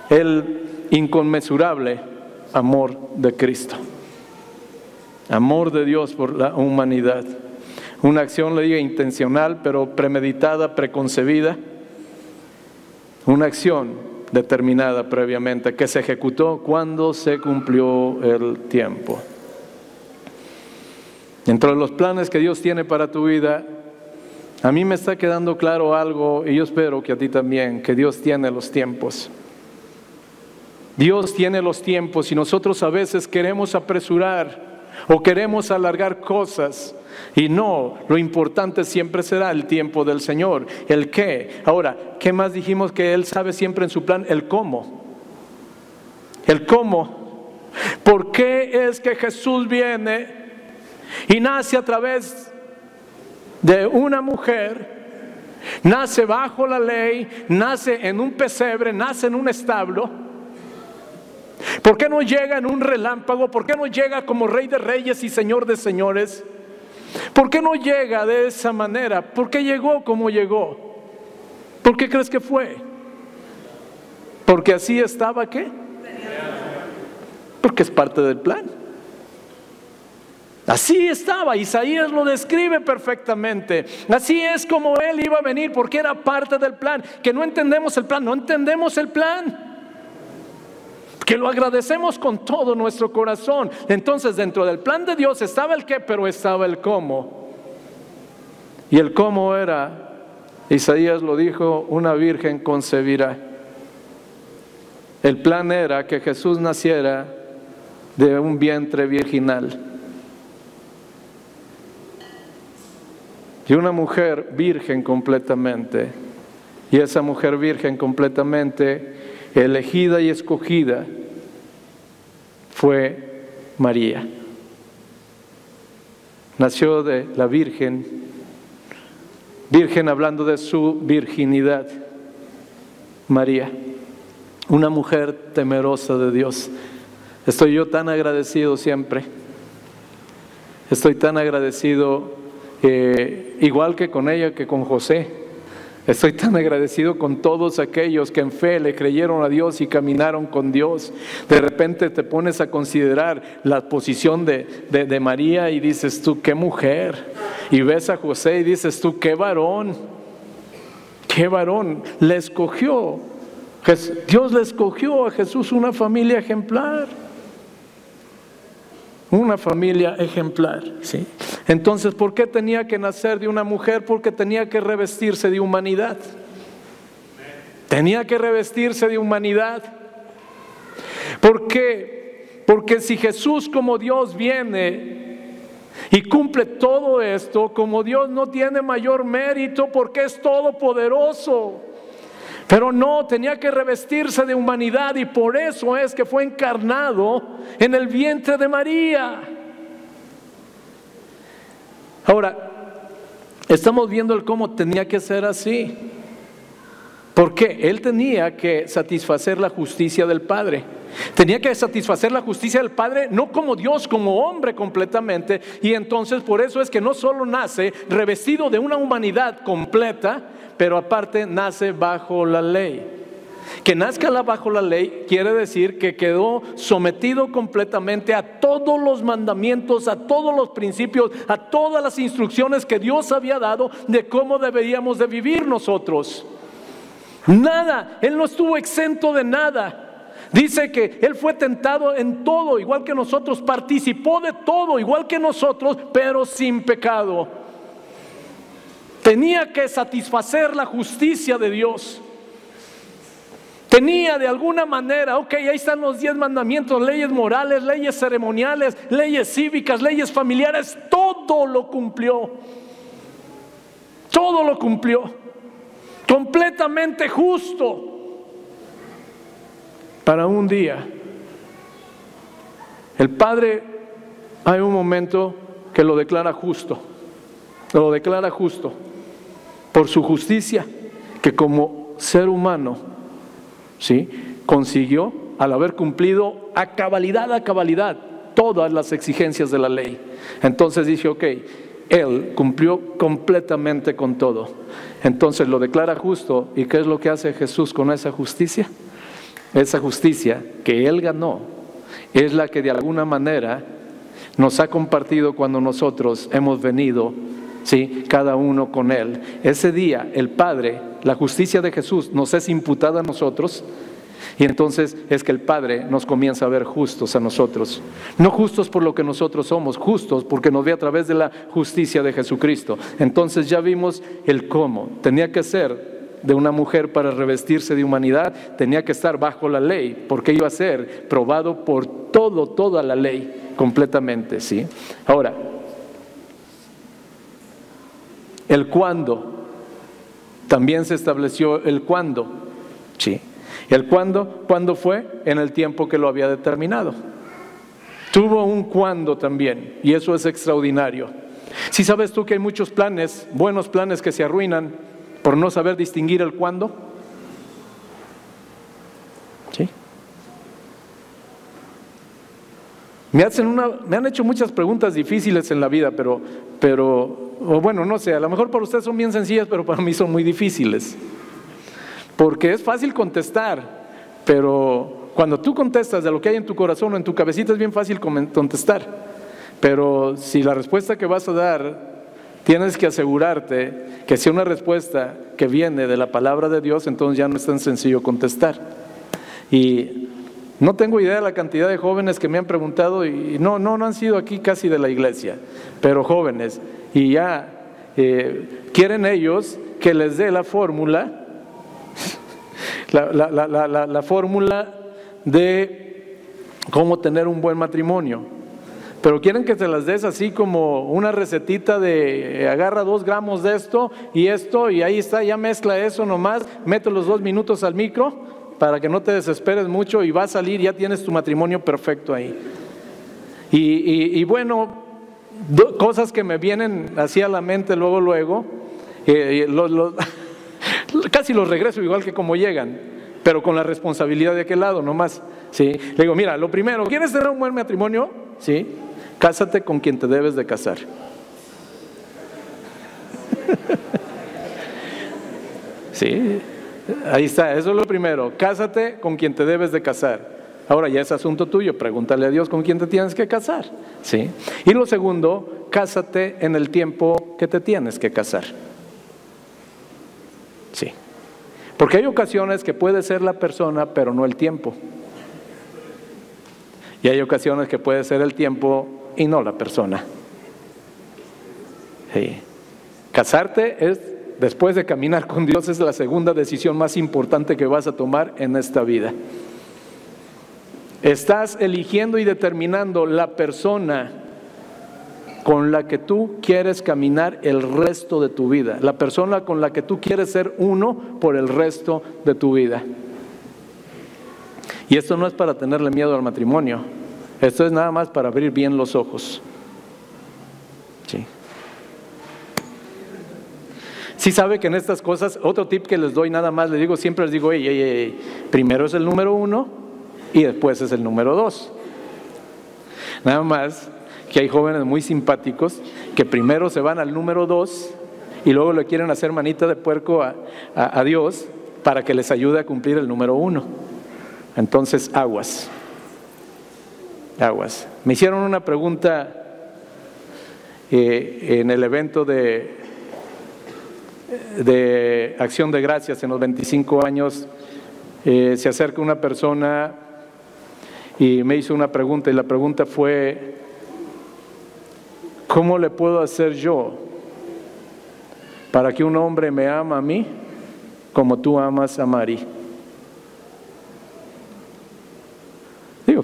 el inconmensurable amor de Cristo. Amor de Dios por la humanidad. Una acción, le digo, intencional, pero premeditada, preconcebida. Una acción determinada previamente, que se ejecutó cuando se cumplió el tiempo. Dentro de los planes que Dios tiene para tu vida, a mí me está quedando claro algo y yo espero que a ti también, que Dios tiene los tiempos. Dios tiene los tiempos y nosotros a veces queremos apresurar o queremos alargar cosas y no, lo importante siempre será el tiempo del Señor. ¿El qué? Ahora, ¿qué más dijimos que Él sabe siempre en su plan? El cómo. El cómo. ¿Por qué es que Jesús viene y nace a través de una mujer? Nace bajo la ley, nace en un pesebre, nace en un establo. ¿Por qué no llega en un relámpago? ¿Por qué no llega como rey de reyes y señor de señores? ¿Por qué no llega de esa manera? ¿Por qué llegó como llegó? ¿Por qué crees que fue? Porque así estaba qué? Porque es parte del plan. Así estaba, Isaías lo describe perfectamente. Así es como él iba a venir, porque era parte del plan. Que no entendemos el plan, no entendemos el plan que lo agradecemos con todo nuestro corazón. Entonces dentro del plan de Dios estaba el qué, pero estaba el cómo. Y el cómo era, Isaías lo dijo, una virgen concebirá. El plan era que Jesús naciera de un vientre virginal. Y una mujer virgen completamente. Y esa mujer virgen completamente elegida y escogida fue María. Nació de la Virgen, Virgen hablando de su virginidad, María, una mujer temerosa de Dios. Estoy yo tan agradecido siempre. Estoy tan agradecido, eh, igual que con ella, que con José Estoy tan agradecido con todos aquellos que en fe le creyeron a Dios y caminaron con Dios. De repente te pones a considerar la posición de, de, María y dices tú, qué mujer. Y ves a José y dices tú, qué varón. Qué varón. Le escogió. Dios le escogió a Jesús una familia ejemplar una familia ejemplar. ¿sí? Entonces, ¿por qué tenía que nacer de una mujer? Porque tenía que revestirse de humanidad. Tenía que revestirse de humanidad. ¿Por qué? Porque si Jesús como Dios viene y cumple todo esto, como Dios no tiene mayor mérito porque es todopoderoso. Pero no, tenía que revestirse de humanidad y por eso es que fue encarnado en el vientre de María. Ahora, estamos viendo el cómo tenía que ser así. Porque él tenía que satisfacer la justicia del Padre. Tenía que satisfacer la justicia del Padre, no como Dios, como hombre completamente. Y entonces por eso es que no solo nace revestido de una humanidad completa, pero aparte nace bajo la ley. Que nazca bajo la ley quiere decir que quedó sometido completamente a todos los mandamientos, a todos los principios, a todas las instrucciones que Dios había dado de cómo deberíamos de vivir nosotros. Nada, Él no estuvo exento de nada. Dice que Él fue tentado en todo, igual que nosotros, participó de todo, igual que nosotros, pero sin pecado. Tenía que satisfacer la justicia de Dios. Tenía de alguna manera, ok, ahí están los diez mandamientos, leyes morales, leyes ceremoniales, leyes cívicas, leyes familiares, todo lo cumplió. Todo lo cumplió. Completamente justo. Para un día. El Padre, hay un momento que lo declara justo. Lo declara justo por su justicia, que como ser humano, ¿sí? consiguió al haber cumplido a cabalidad, a cabalidad, todas las exigencias de la ley. Entonces dice, ok, él cumplió completamente con todo. Entonces lo declara justo. ¿Y qué es lo que hace Jesús con esa justicia? Esa justicia que Él ganó es la que de alguna manera nos ha compartido cuando nosotros hemos venido, ¿sí? cada uno con Él. Ese día el Padre, la justicia de Jesús nos es imputada a nosotros y entonces es que el Padre nos comienza a ver justos a nosotros. No justos por lo que nosotros somos, justos porque nos ve a través de la justicia de Jesucristo. Entonces ya vimos el cómo. Tenía que ser de una mujer para revestirse de humanidad, tenía que estar bajo la ley, porque iba a ser probado por todo, toda la ley completamente, ¿sí? Ahora, el cuándo, también se estableció el cuándo, ¿sí? ¿El cuándo? ¿Cuándo fue? En el tiempo que lo había determinado. Tuvo un cuándo también, y eso es extraordinario. Si sabes tú que hay muchos planes, buenos planes que se arruinan por no saber distinguir el cuándo. ¿Sí? Me, hacen una, me han hecho muchas preguntas difíciles en la vida, pero, pero o bueno, no sé, a lo mejor para ustedes son bien sencillas, pero para mí son muy difíciles. Porque es fácil contestar, pero cuando tú contestas de lo que hay en tu corazón o en tu cabecita es bien fácil contestar. Pero si la respuesta que vas a dar tienes que asegurarte que sea una respuesta que viene de la palabra de Dios, entonces ya no es tan sencillo contestar. Y no tengo idea de la cantidad de jóvenes que me han preguntado, y no, no, no han sido aquí casi de la iglesia, pero jóvenes, y ya eh, quieren ellos que les dé la fórmula <laughs> la, fórmula de cómo tener un buen matrimonio. Pero quieren que se las des así como una recetita de eh, agarra dos gramos de esto y esto y ahí está, ya mezcla eso nomás, mete los dos minutos al micro para que no te desesperes mucho y va a salir, ya tienes tu matrimonio perfecto ahí. Y, bueno, cosas que me vienen así a la mente luego, luego, eh, los <laughs> Casi los regreso igual que como llegan, pero con la responsabilidad de aquel lado nomás. ¿sí? Le digo, mira, lo primero, ¿quieres tener un buen matrimonio? ¿Sí? Cásate con quien te debes de casar. sí, ahí está, eso es lo primero. Cásate con quien te debes de casar. Ahora ya es asunto tuyo, pregúntale a Dios con quién te tienes que casar. ¿sí? Y lo segundo, cásate en el tiempo que te tienes que casar. Sí. Porque hay ocasiones que puede ser la persona, pero no el tiempo. Y hay ocasiones que puede ser el tiempo y no la persona. Casarte es, después de caminar con Dios, es la segunda decisión más importante que vas a tomar en esta vida. Estás eligiendo y determinando la persona con la que tú quieres caminar el resto de tu vida, la persona con la que tú quieres ser uno por el resto de tu vida. Y esto no es para tenerle miedo al matrimonio, esto es nada más para abrir bien los ojos. Sí. Sí sabe que en estas cosas, otro tip que les doy nada más, les digo, siempre les digo, primero es el número uno y después es el número dos. Nada más que hay jóvenes muy simpáticos que primero se van al número dos y luego le quieren hacer manita de puerco a, Dios para que les ayude a cumplir el número uno. Entonces, aguas, aguas. Me hicieron una pregunta eh, en el evento de, de Acción de Gracias en los 25 años. Eh, se acerca una persona y me hizo una pregunta y la pregunta fue, ¿Cómo le puedo hacer yo para que un hombre me ama a mí como tú amas a Mari?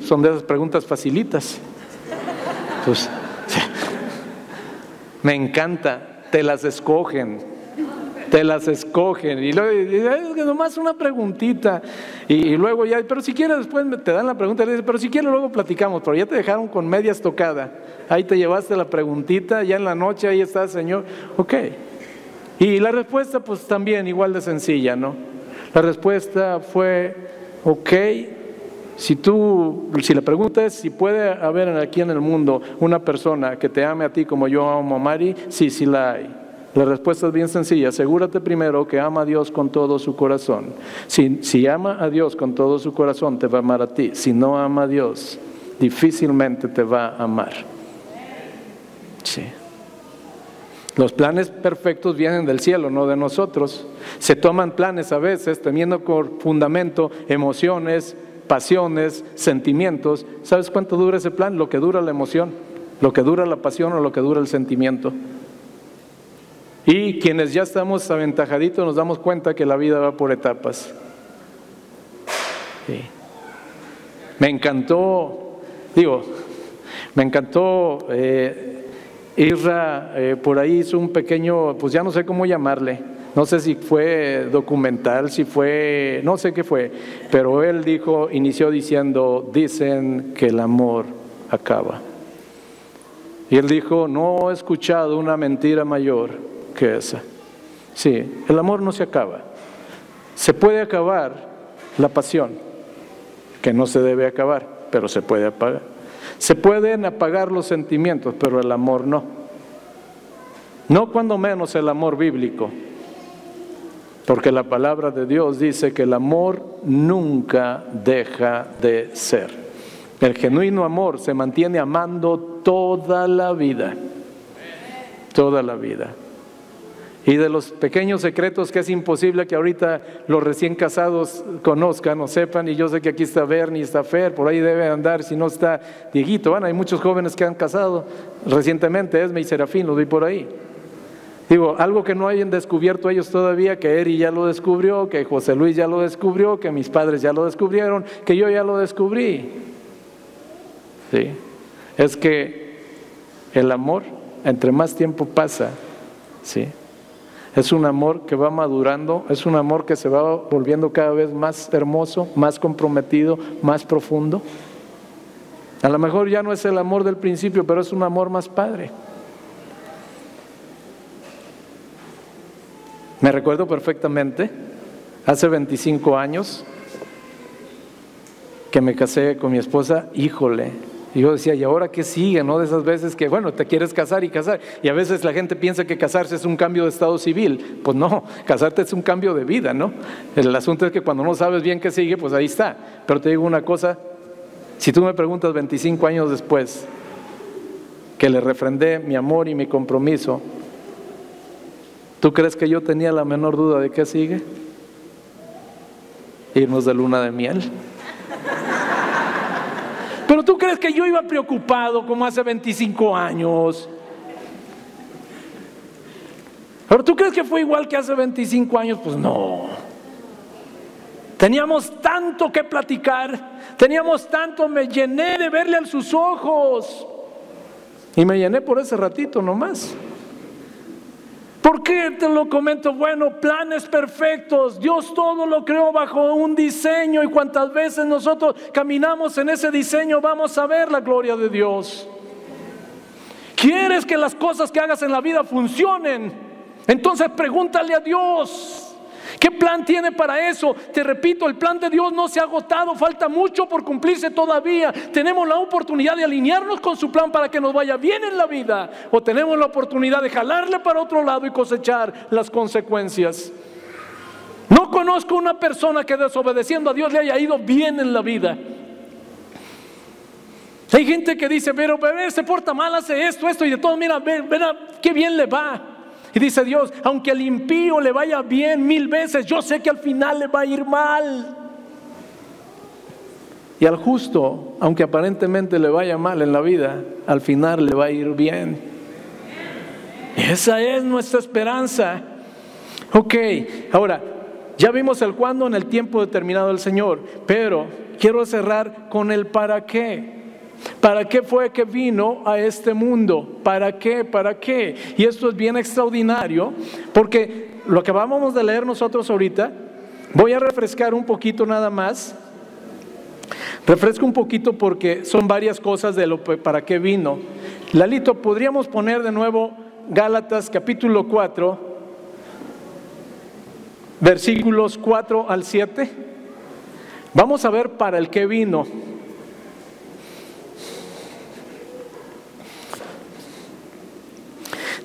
Son de esas preguntas facilitas. Pues, me encanta, te las escogen te las escogen. Y luego, es nomás una preguntita. Y, luego ya, pero si quieres, después te dan la pregunta, pero si quieres, luego platicamos, pero ya te dejaron con medias tocada. Ahí te llevaste la preguntita, ya en la noche ahí está, Señor. Ok. Y la respuesta, pues también igual de sencilla, ¿no? La respuesta fue, ok, Si tú, si la pregunta es si puede haber aquí en el mundo una persona que te ame a ti como yo amo a Mari, sí, sí la hay. La respuesta es bien sencilla. Asegúrate primero que ama a Dios con todo su corazón. Si, si ama a Dios con todo su corazón, te va a amar a ti. Si no ama a Dios, difícilmente te va a amar. Sí. Los planes perfectos vienen del cielo, no de nosotros. Se toman planes a veces teniendo por fundamento emociones, pasiones, sentimientos. ¿Sabes cuánto dura ese plan? Lo que dura la emoción, lo que dura la pasión o lo que dura el sentimiento. Y quienes ya estamos aventajaditos nos damos cuenta que la vida va por etapas. Me encantó, digo, me encantó, eh, eh, por ahí hizo un pequeño, pues ya no sé cómo llamarle, no sé si fue documental, si fue, no sé qué fue, pero él dijo, inició diciendo, dicen que el amor acaba. Y él dijo, no he escuchado una mentira mayor que esa. Sí, el amor no se acaba. Se puede acabar la pasión, que no se debe acabar, pero se puede apagar. Se pueden apagar los sentimientos, pero el amor no. No cuando menos el amor bíblico, porque la palabra de Dios dice que el amor nunca deja de ser. El genuino amor se mantiene amando toda la vida, toda la vida y de los pequeños secretos que es imposible que ahorita los recién casados conozcan o sepan. Y yo sé que aquí está Bernie, está Fer, por ahí debe andar, si no está Dieguito. Bueno, hay muchos jóvenes que han casado recientemente, Esme y Serafín, los vi por ahí. Digo, algo que no hayan descubierto ellos todavía, que Eri ya lo descubrió, que José Luis ya lo descubrió, que mis padres ya lo descubrieron, que yo ya lo descubrí. ¿Sí? Es que el amor, entre más tiempo pasa, ¿sí? Es un amor que va madurando, es un amor que se va volviendo cada vez más hermoso, más comprometido, más profundo. A lo mejor ya no es el amor del principio, pero es un amor más padre. Me recuerdo perfectamente, hace 25 años, que me casé con mi esposa, híjole, y yo decía, ¿y ahora qué sigue? ¿No? De esas veces que, bueno, te quieres casar y casar. Y a veces la gente piensa que casarse es un cambio de estado civil. Pues no, casarte es un cambio de vida, ¿no? El asunto es que cuando no sabes bien qué sigue, pues ahí está. Pero te digo una cosa, si tú me preguntas 25 años después, que le refrendé mi amor y mi compromiso, ¿tú crees que yo tenía la menor duda de qué sigue? Irnos de luna de miel. Pero tú crees que yo iba preocupado como hace 25 años. Pero tú crees que fue igual que hace 25 años? Pues no. Teníamos tanto que platicar, teníamos tanto, me llené de verle a sus ojos. Y me llené por ese ratito nomás. ¿Por qué te lo comento? Bueno, planes perfectos. Dios todo lo creó bajo un diseño y cuantas veces nosotros caminamos en ese diseño vamos a ver la gloria de Dios. ¿Quieres que las cosas que hagas en la vida funcionen? Entonces pregúntale a Dios. ¿Qué plan tiene para eso? Te repito, el plan de Dios no se ha agotado, falta mucho por cumplirse todavía. Tenemos la oportunidad de alinearnos con su plan para que nos vaya bien en la vida o tenemos la oportunidad de jalarle para otro lado y cosechar las consecuencias. No conozco una persona que desobedeciendo a Dios le haya ido bien en la vida. Hay gente que dice, pero bebé se porta mal, hace esto, esto y de todo, mira, mira qué bien le va. Y dice Dios, aunque al impío le vaya bien mil veces, yo sé que al final le va a ir mal. Y al justo, aunque aparentemente le vaya mal en la vida, al final le va a ir bien. Esa es nuestra esperanza. Ok, ahora, ya vimos el cuándo en el tiempo determinado del Señor, pero quiero cerrar con el para qué. ¿Para qué fue que vino a este mundo? ¿Para qué? ¿Para qué? Y esto es bien extraordinario porque lo que vamos de leer nosotros ahorita, voy a refrescar un poquito nada más. Refresco un poquito porque son varias cosas de lo para qué vino. Lalito, ¿podríamos poner de nuevo Gálatas capítulo 4, versículos 4 al 7? Vamos a ver para el que vino.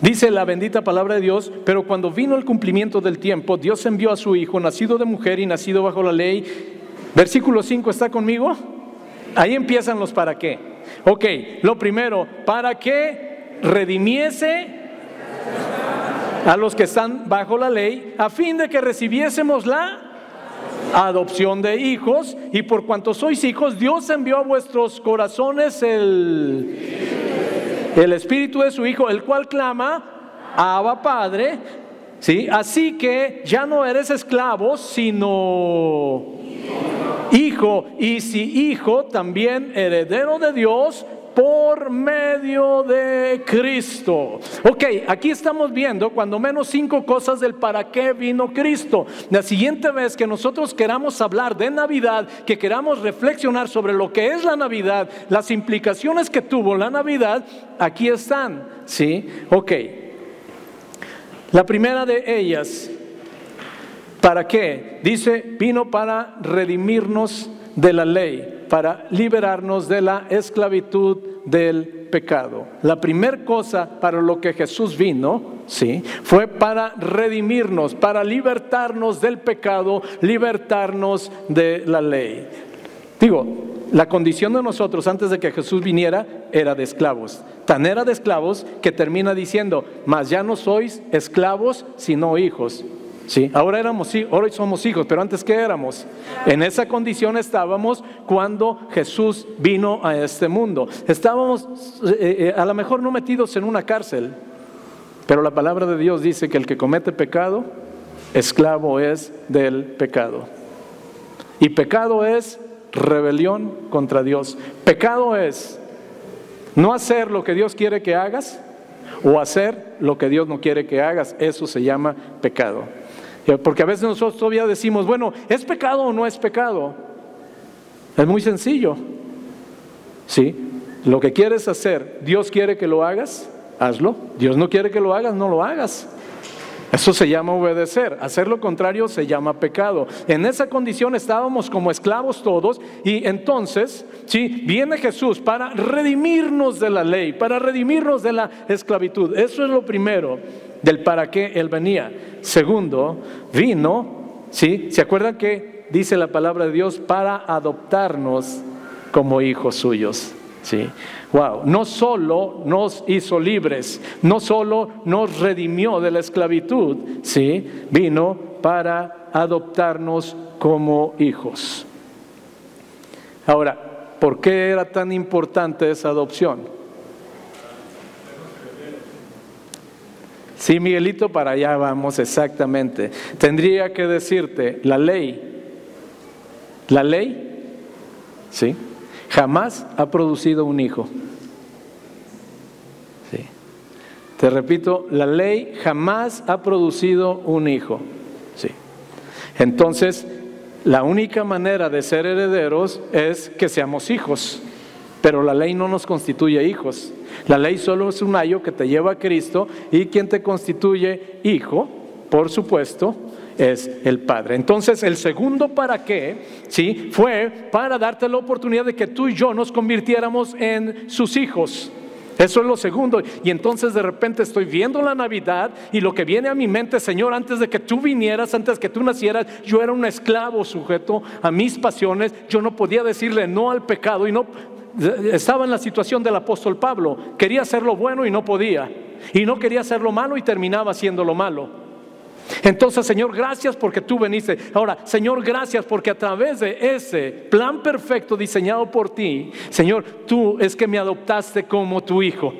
Dice la bendita palabra de Dios, pero cuando vino el cumplimiento del tiempo, Dios envió a su Hijo, nacido de mujer y nacido bajo la ley. Versículo 5, ¿está conmigo? Ahí empiezan los para qué. Ok, lo primero, para que redimiese a los que están bajo la ley, a fin de que recibiésemos la adopción de hijos, y por cuanto sois hijos, Dios envió a vuestros corazones el el espíritu de su hijo, el cual clama, Abba Padre, ¿sí? Así que ya no eres esclavo, sino hijo, y si hijo, también heredero de Dios por medio de Cristo. Ok, aquí estamos viendo cuando menos cinco cosas del para qué vino Cristo. La siguiente vez que nosotros queramos hablar de Navidad, que queramos reflexionar sobre lo que es la Navidad, las implicaciones que tuvo la Navidad, aquí están. ¿Sí? Ok. La primera de ellas, ¿para qué? Dice, vino para redimirnos de la ley, para liberarnos de la esclavitud del pecado. La primera cosa para lo que Jesús vino, sí, fue para redimirnos, para libertarnos del pecado, libertarnos de la ley. Digo, la condición de nosotros antes de que Jesús viniera era de esclavos. Tan era de esclavos que termina diciendo, mas ya no sois esclavos, sino hijos. ¿Sí? Ahora, éramos, ahora somos hijos, pero antes ¿qué éramos? En esa condición estábamos cuando Jesús vino a este mundo. Estábamos eh, eh, a lo mejor no metidos en una cárcel, pero la palabra de Dios dice que el que comete pecado, esclavo es del pecado. Y pecado es rebelión contra Dios. Pecado es no hacer lo que Dios quiere que hagas o hacer lo que Dios no quiere que hagas. Eso se llama pecado. Porque a veces nosotros todavía decimos, bueno, ¿es pecado o no es pecado? Es muy sencillo. ¿Sí? Lo que quieres hacer, Dios quiere que lo hagas, hazlo. Dios no quiere que lo hagas, no lo hagas. Eso se llama obedecer. Hacer lo contrario se llama pecado. En esa condición estábamos como esclavos todos y entonces, sí, viene Jesús para redimirnos de la ley, para redimirnos de la esclavitud. Eso es lo primero del para qué Él venía. Segundo, vino, ¿sí? ¿Se acuerdan que dice la palabra de Dios para adoptarnos como hijos suyos? ¿Sí? Wow, no solo nos hizo libres, no solo nos redimió de la esclavitud, ¿sí? Vino para adoptarnos como hijos. Ahora, ¿por qué era tan importante esa adopción? Sí, Miguelito, para allá vamos exactamente. Tendría que decirte, la ley, la ley, ¿sí? Jamás ha producido un hijo. Sí. Te repito, la ley jamás ha producido un hijo. Sí. Entonces, la única manera de ser herederos es que seamos hijos, pero la ley no nos constituye hijos. La ley solo es un ayo que te lleva a Cristo y quien te constituye hijo, por supuesto, es el Padre. Entonces, el segundo para qué, ¿sí? Fue para darte la oportunidad de que tú y yo nos convirtiéramos en sus hijos. Eso es lo segundo. Y entonces de repente estoy viendo la Navidad y lo que viene a mi mente, Señor, antes de que tú vinieras, antes que tú nacieras, yo era un esclavo sujeto a mis pasiones. Yo no podía decirle no al pecado y no estaba en la situación del apóstol Pablo. Quería hacer lo bueno y no podía. Y no quería hacer lo malo y terminaba haciendo lo malo. Entonces, Señor, gracias porque tú veniste. Ahora, Señor, gracias porque a través de ese plan perfecto diseñado por ti, Señor, tú es que me adoptaste como tu hijo.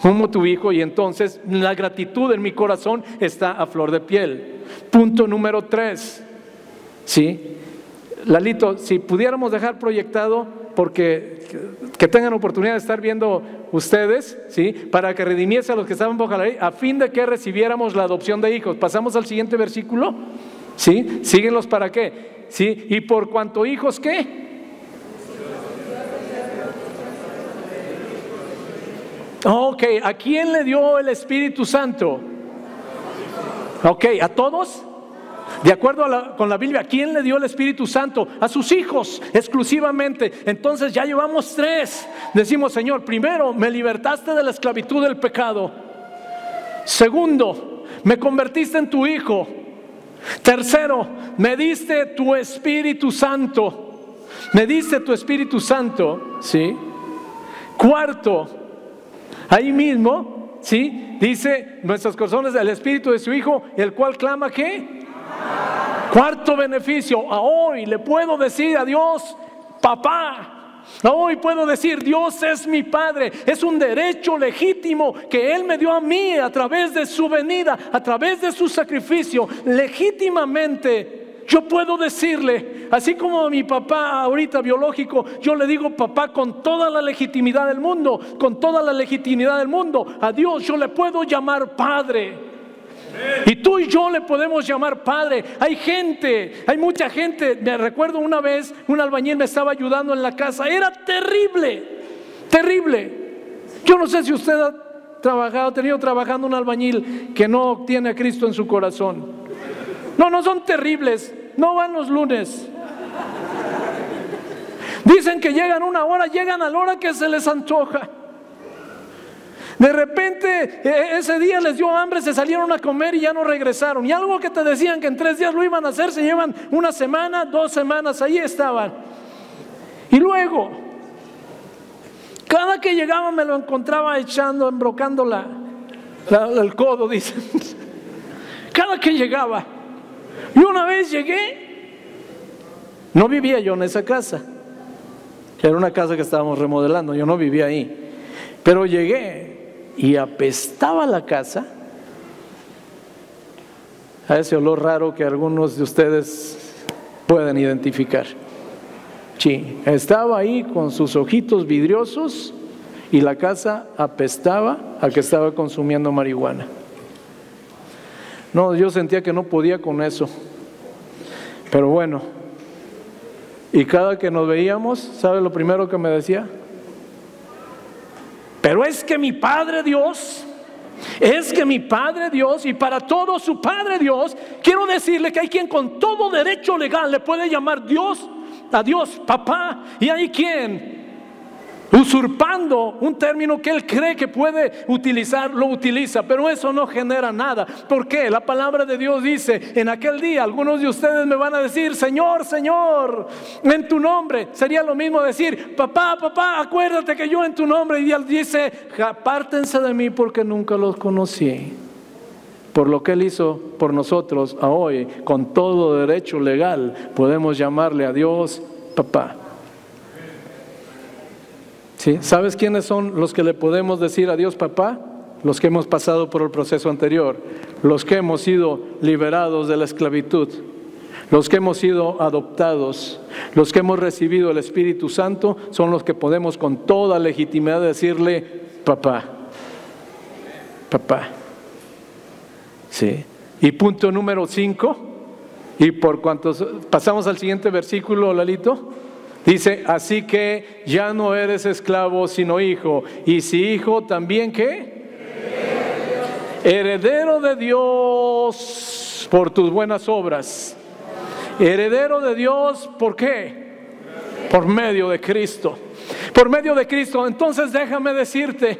Como tu hijo y entonces la gratitud en mi corazón está a flor de piel. Punto número tres. ¿Sí? Lalito, si pudiéramos dejar proyectado porque que tengan oportunidad de estar viendo ustedes, ¿sí? Para que redimiese a los que estaban bajo la ley, a fin de que recibiéramos la adopción de hijos. Pasamos al siguiente versículo, ¿sí? Síguenlos para qué, ¿sí? Y por cuanto hijos, ¿qué? Ok, ¿a quién le dio el Espíritu Santo? Ok, ¿a todos? De acuerdo con la Biblia, ¿quién le dio el Espíritu Santo? A sus hijos exclusivamente. Entonces ya llevamos tres. Decimos, Señor, primero, me libertaste de la esclavitud del pecado. Segundo, me convertiste en tu hijo. Tercero, me diste tu Espíritu Santo. Me diste tu Espíritu Santo, ¿sí? Cuarto, ahí mismo, ¿sí? Dice nuestros corazones el Espíritu de su Hijo, el cual clama que Cuarto beneficio, a hoy le puedo decir a Dios, papá. Hoy puedo decir, Dios es mi Padre. Es un derecho legítimo que Él me dio a mí a través de su venida, a través de su sacrificio. Legítimamente yo puedo decirle, así como a mi papá ahorita biológico, yo le digo papá con toda la legitimidad del mundo, con toda la legitimidad del mundo. A Dios yo le puedo llamar Padre. Y tú y yo le podemos llamar Padre. Hay gente, hay mucha gente. Me recuerdo una vez, un albañil me estaba ayudando en la casa. Era terrible, terrible. Yo no sé si usted ha trabajado, tenido trabajando un albañil que no tiene a Cristo en su corazón. No, no son terribles. No van los lunes. Dicen que llegan una hora, llegan a la hora que se les antoja. De repente e, ese día les dio hambre, se salieron a comer y ya no regresaron. Y algo que te decían que en tres días lo iban a hacer, se llevan una semana, dos semanas, ahí estaban. Y luego, cada que llegaba me lo encontraba echando, embrocando el codo, dicen. <laughs> Cada que llegaba. Y una vez llegué, no vivía yo en esa casa. Era una casa que estábamos remodelando, yo no vivía ahí. Pero llegué y apestaba la casa a ese olor raro que algunos de ustedes pueden identificar. Sí, estaba ahí con sus ojitos vidriosos y la casa apestaba a que estaba consumiendo marihuana. No, yo sentía que no podía con eso. Pero bueno, y cada que nos veíamos, ¿sabe lo primero que me decía? Pero es que mi Padre Dios, es que mi Padre Dios y para todo su Padre Dios, quiero decirle que hay quien con todo derecho legal le puede llamar Dios, a Dios papá, y hay quien usurpando un término que él cree que puede utilizar, lo utiliza, pero eso no genera nada. ¿Por qué? La palabra de Dios dice, en aquel día algunos de ustedes me van a decir, Señor, Señor, en tu nombre. Sería lo mismo decir, papá, papá, acuérdate que yo en tu nombre. Y él dice, apártense de mí porque nunca los conocí. Por lo que Él hizo por nosotros hoy, con todo derecho legal, podemos llamarle a Dios papá. ¿Sabes quiénes son los que le podemos decir a Dios papá? Los que hemos pasado por el proceso anterior, los que hemos sido liberados de la esclavitud, los que hemos sido adoptados, los que hemos recibido el Espíritu Santo, son los que podemos con toda legitimidad decirle papá, papá. Sí. Y punto número cinco, y por cuantos pasamos al siguiente versículo, Lalito. Dice, así que ya no eres esclavo sino hijo. Y si hijo, también qué? Heredero de Dios por tus buenas obras. Heredero de Dios, ¿por qué? Por medio de Cristo. Por medio de Cristo. Entonces déjame decirte,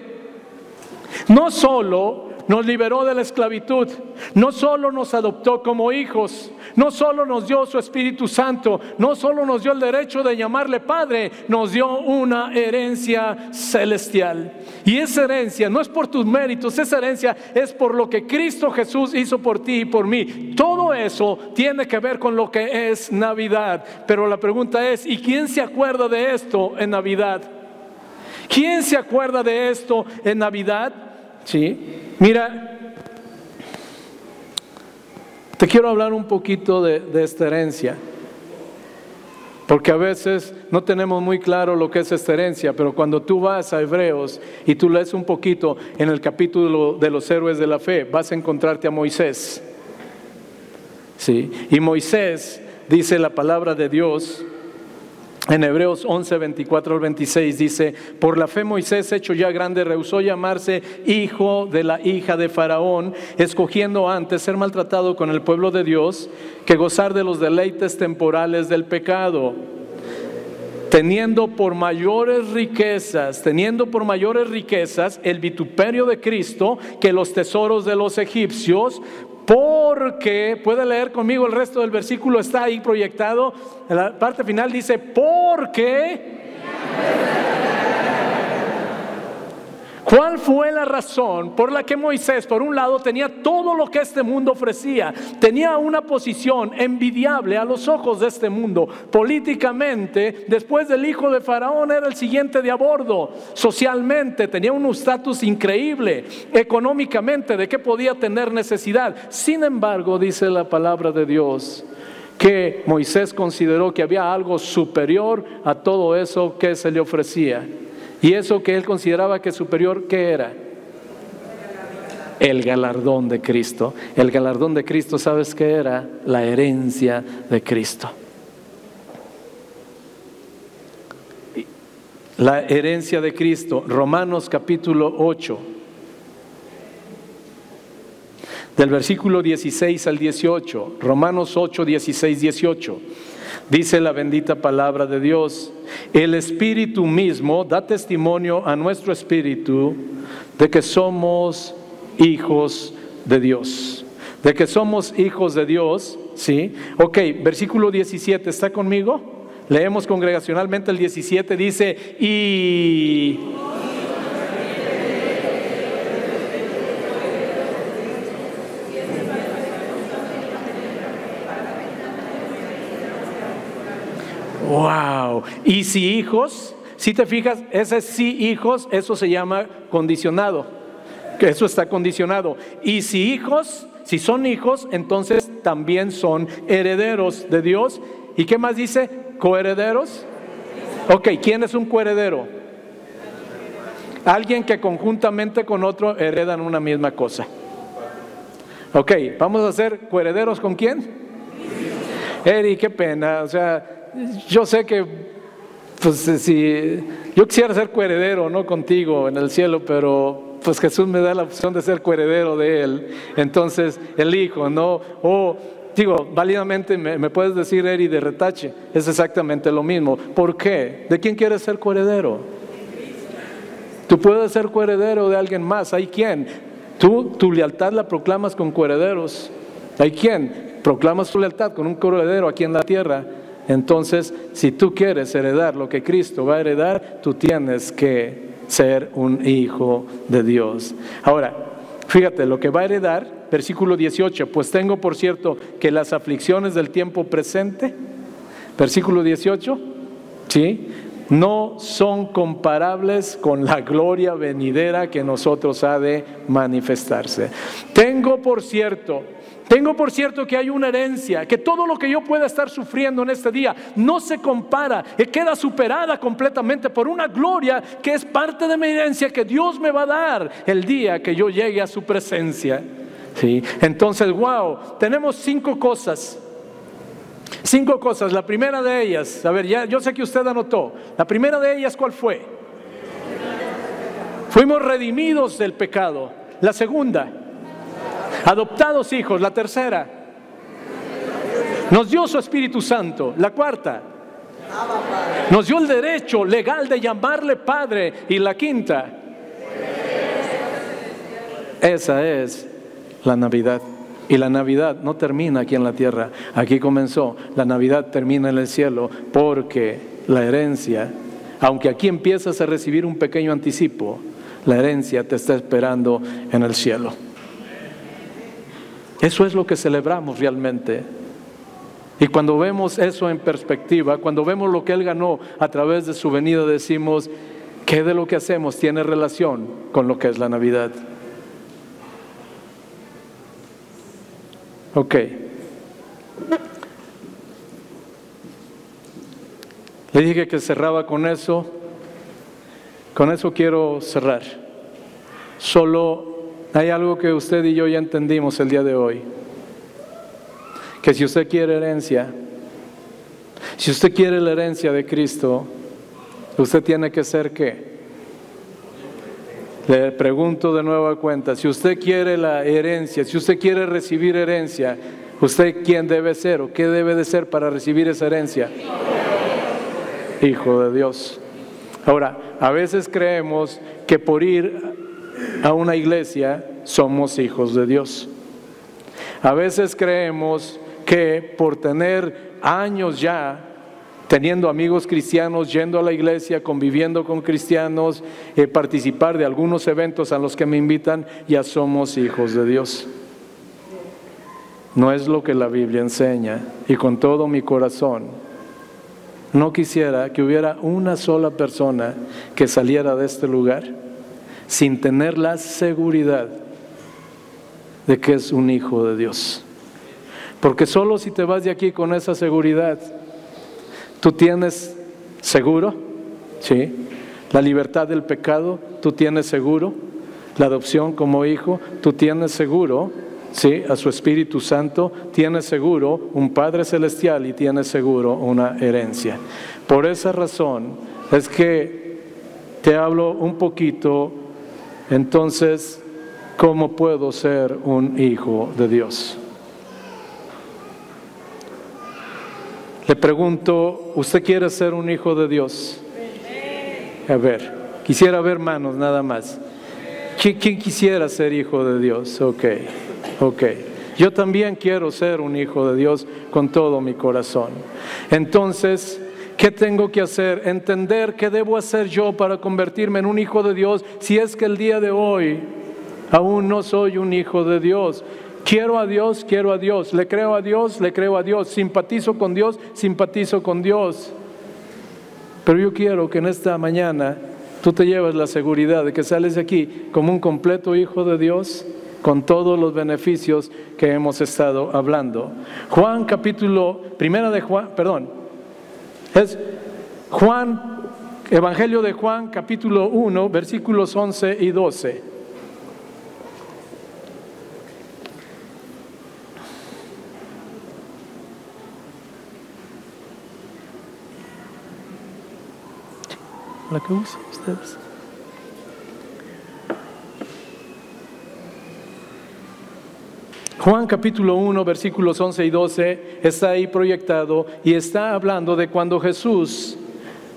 no solo nos liberó de la esclavitud, no solo nos adoptó como hijos, no solo nos dio su Espíritu Santo, no solo nos dio el derecho de llamarle Padre, nos dio una herencia celestial. Y esa herencia no es por tus méritos, esa herencia es por lo que Cristo Jesús hizo por ti y por mí. Todo eso tiene que ver con lo que es Navidad. Pero la pregunta es, ¿y quién se acuerda de esto en Navidad? ¿Quién se acuerda de esto en Navidad? Sí. Mira, te quiero hablar un poquito de, esta herencia, porque a veces no tenemos muy claro lo que es esta herencia, pero cuando tú vas a Hebreos y tú lees un poquito en el capítulo de los héroes de la fe, vas a encontrarte a Moisés. Sí, y Moisés dice la palabra de Dios En Hebreos 11, 24 al 26 dice, por la fe Moisés, hecho ya grande, rehusó llamarse hijo de la hija de Faraón, escogiendo antes ser maltratado con el pueblo de Dios que gozar de los deleites temporales del pecado teniendo por mayores riquezas, teniendo por mayores riquezas el vituperio de Cristo que los tesoros de los egipcios, porque, puede leer conmigo el resto del versículo, está ahí proyectado, en la parte final dice, porque ¿Cuál fue la razón por la que Moisés, por un lado, tenía todo lo que este mundo ofrecía? Tenía una posición envidiable a los ojos de este mundo. Políticamente, después del hijo de Faraón, era el siguiente de a bordo. Socialmente, tenía un estatus increíble. Económicamente, de qué podía tener necesidad. Sin embargo, dice la palabra de Dios, que Moisés consideró que había algo superior a todo eso que se le ofrecía. Y eso que él consideraba que superior, ¿qué era? El galardón de Cristo. El galardón de Cristo, ¿sabes qué era? La herencia de Cristo. La herencia de Cristo, Romanos capítulo 8, del versículo 16 al 18, Romanos 8, 16, 18. Dice la bendita palabra de Dios, el Espíritu mismo da testimonio a nuestro Espíritu de que somos hijos de Dios. De que somos hijos de Dios, ¿sí? Ok, versículo 17, ¿está conmigo? Leemos congregacionalmente el 17, dice, y... Wow. Y si hijos, si te fijas, ese sí hijos, eso se llama condicionado. Que eso está condicionado. Y si hijos, si son hijos, entonces también son herederos de Dios. ¿Y qué más dice? Coherederos. Ok, ¿quién es un coheredero? Alguien que conjuntamente con otro heredan una misma cosa. Ok, vamos a ser coherederos con quién? Eri, qué pena. O sea, yo sé que, pues si yo quisiera ser coheredero, no contigo en el cielo, pero pues Jesús me da la opción de ser coheredero de Él. Entonces, el Hijo, ¿no? O digo, válidamente me, puedes decir Eri de retache, es exactamente lo mismo. ¿Por qué? ¿De quién quieres ser coheredero? Tú puedes ser coheredero de alguien más. ¿Hay quién? Tú tu lealtad la proclamas con coherederos. ¿Hay quién? Proclamas tu lealtad con un coheredero aquí en la tierra. Entonces, si tú quieres heredar lo que Cristo va a heredar, tú tienes que ser un hijo de Dios. Ahora, fíjate, lo que va a heredar, versículo 18, pues tengo por cierto que las aflicciones del tiempo presente, versículo 18, ¿sí? No son comparables con la gloria venidera que nosotros ha de manifestarse. Tengo por cierto tengo por cierto que hay una herencia, que todo lo que yo pueda estar sufriendo en este día no se compara, y queda superada completamente por una gloria que es parte de mi herencia que Dios me va a dar el día que yo llegue a su presencia. ¿Sí? Entonces, wow, tenemos cinco cosas. Cinco cosas. La primera de ellas, a ver, ya, yo sé que usted anotó. La primera de ellas, ¿cuál fue? Fuimos redimidos del pecado. La segunda, Adoptados hijos, la tercera. Nos dio su Espíritu Santo, la cuarta. Nos dio el derecho legal de llamarle Padre y la quinta. Esa es la Navidad. Y la Navidad no termina aquí en la tierra, aquí comenzó. La Navidad termina en el cielo porque la herencia, aunque aquí empiezas a recibir un pequeño anticipo, la herencia te está esperando en el cielo. Eso es lo que celebramos realmente. Y cuando vemos eso en perspectiva, cuando vemos lo que Él ganó a través de su venida, decimos, ¿qué de lo que hacemos tiene relación con lo que es la Navidad? Ok. Le dije que cerraba con eso. Con eso quiero cerrar. Solo hay algo que usted y yo ya entendimos el día de hoy. Que si usted quiere herencia, Si usted quiere la herencia de Cristo, usted tiene que ser qué? Le pregunto de nueva cuenta, si usted quiere la herencia, si usted quiere recibir herencia, ¿usted quién debe ser o qué debe de ser para recibir esa herencia? Hijo de Dios. Ahora, a veces creemos que por ir a una iglesia somos hijos de Dios. A veces creemos que por tener años ya teniendo amigos cristianos, yendo a la iglesia, conviviendo con cristianos, eh, participar de algunos eventos a los que me invitan, ya somos hijos de Dios. No es lo que la Biblia enseña y con todo mi corazón no quisiera que hubiera una sola persona que saliera de este lugar sin tener la seguridad de que es un hijo de Dios. Porque solo si te vas de aquí con esa seguridad, Tú tienes seguro, ¿sí? La libertad del pecado, tú tienes seguro. La adopción como hijo, tú tienes seguro, ¿sí? A su Espíritu Santo, tienes seguro un Padre Celestial y tienes seguro una herencia. Por esa razón es que te hablo un poquito, entonces, ¿cómo puedo ser un hijo de Dios? Le pregunto, ¿usted quiere ser un hijo de Dios? A ver, quisiera ver manos nada más. ¿Quién, quisiera ser hijo de Dios? Ok, ok. Yo también quiero ser un hijo de Dios con todo mi corazón. Entonces, ¿qué tengo que hacer? Entender qué debo hacer yo para convertirme en un hijo de Dios si es que el día de hoy aún no soy un hijo de Dios. Quiero a Dios, quiero a Dios. Le creo a Dios, le creo a Dios. Simpatizo con Dios, simpatizo con Dios. Pero yo quiero que en esta mañana tú te lleves la seguridad de que sales de aquí como un completo hijo de Dios con todos los beneficios que hemos estado hablando. Juan capítulo, primera de Juan, perdón, es Juan, Evangelio de Juan capítulo 1, versículos 11 y 12. la que. Juan capítulo 1, versículos 11 y 12 está ahí proyectado y está hablando de cuando Jesús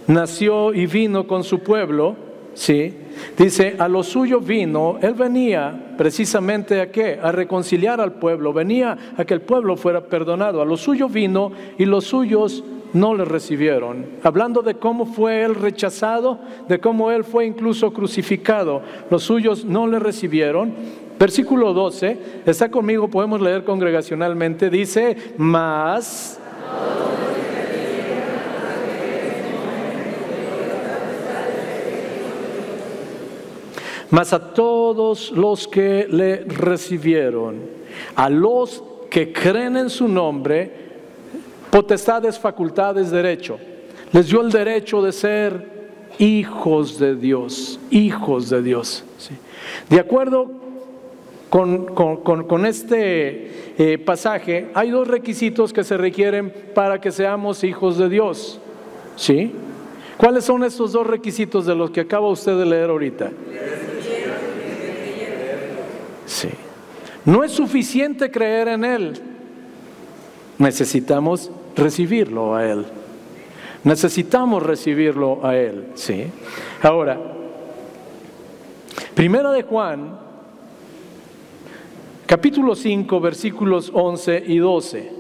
nació y vino con su pueblo, ¿sí? Dice, a lo suyo vino, él venía precisamente a qué? A reconciliar al pueblo, venía a que el pueblo fuera perdonado. A lo suyo vino y los suyos no le recibieron. Hablando de cómo fue él rechazado, de cómo él fue incluso crucificado. Los suyos no le recibieron. Versículo 12, está conmigo, podemos leer congregacionalmente, dice, más... Mas a todos los que le recibieron, a los que creen en su nombre, potestades, facultades, derecho. Les dio el derecho de ser hijos de Dios, hijos de Dios. De acuerdo con, este eh, pasaje, hay dos requisitos que se requieren para que seamos hijos de Dios. ¿Sí? ¿Cuáles son estos dos requisitos de los que acaba usted de leer ahorita? Sí. No es suficiente creer en Él. Necesitamos recibirlo a Él. Necesitamos recibirlo a Él, ¿sí? Ahora, Primera de Juan, capítulo 5, versículos 11 y 12.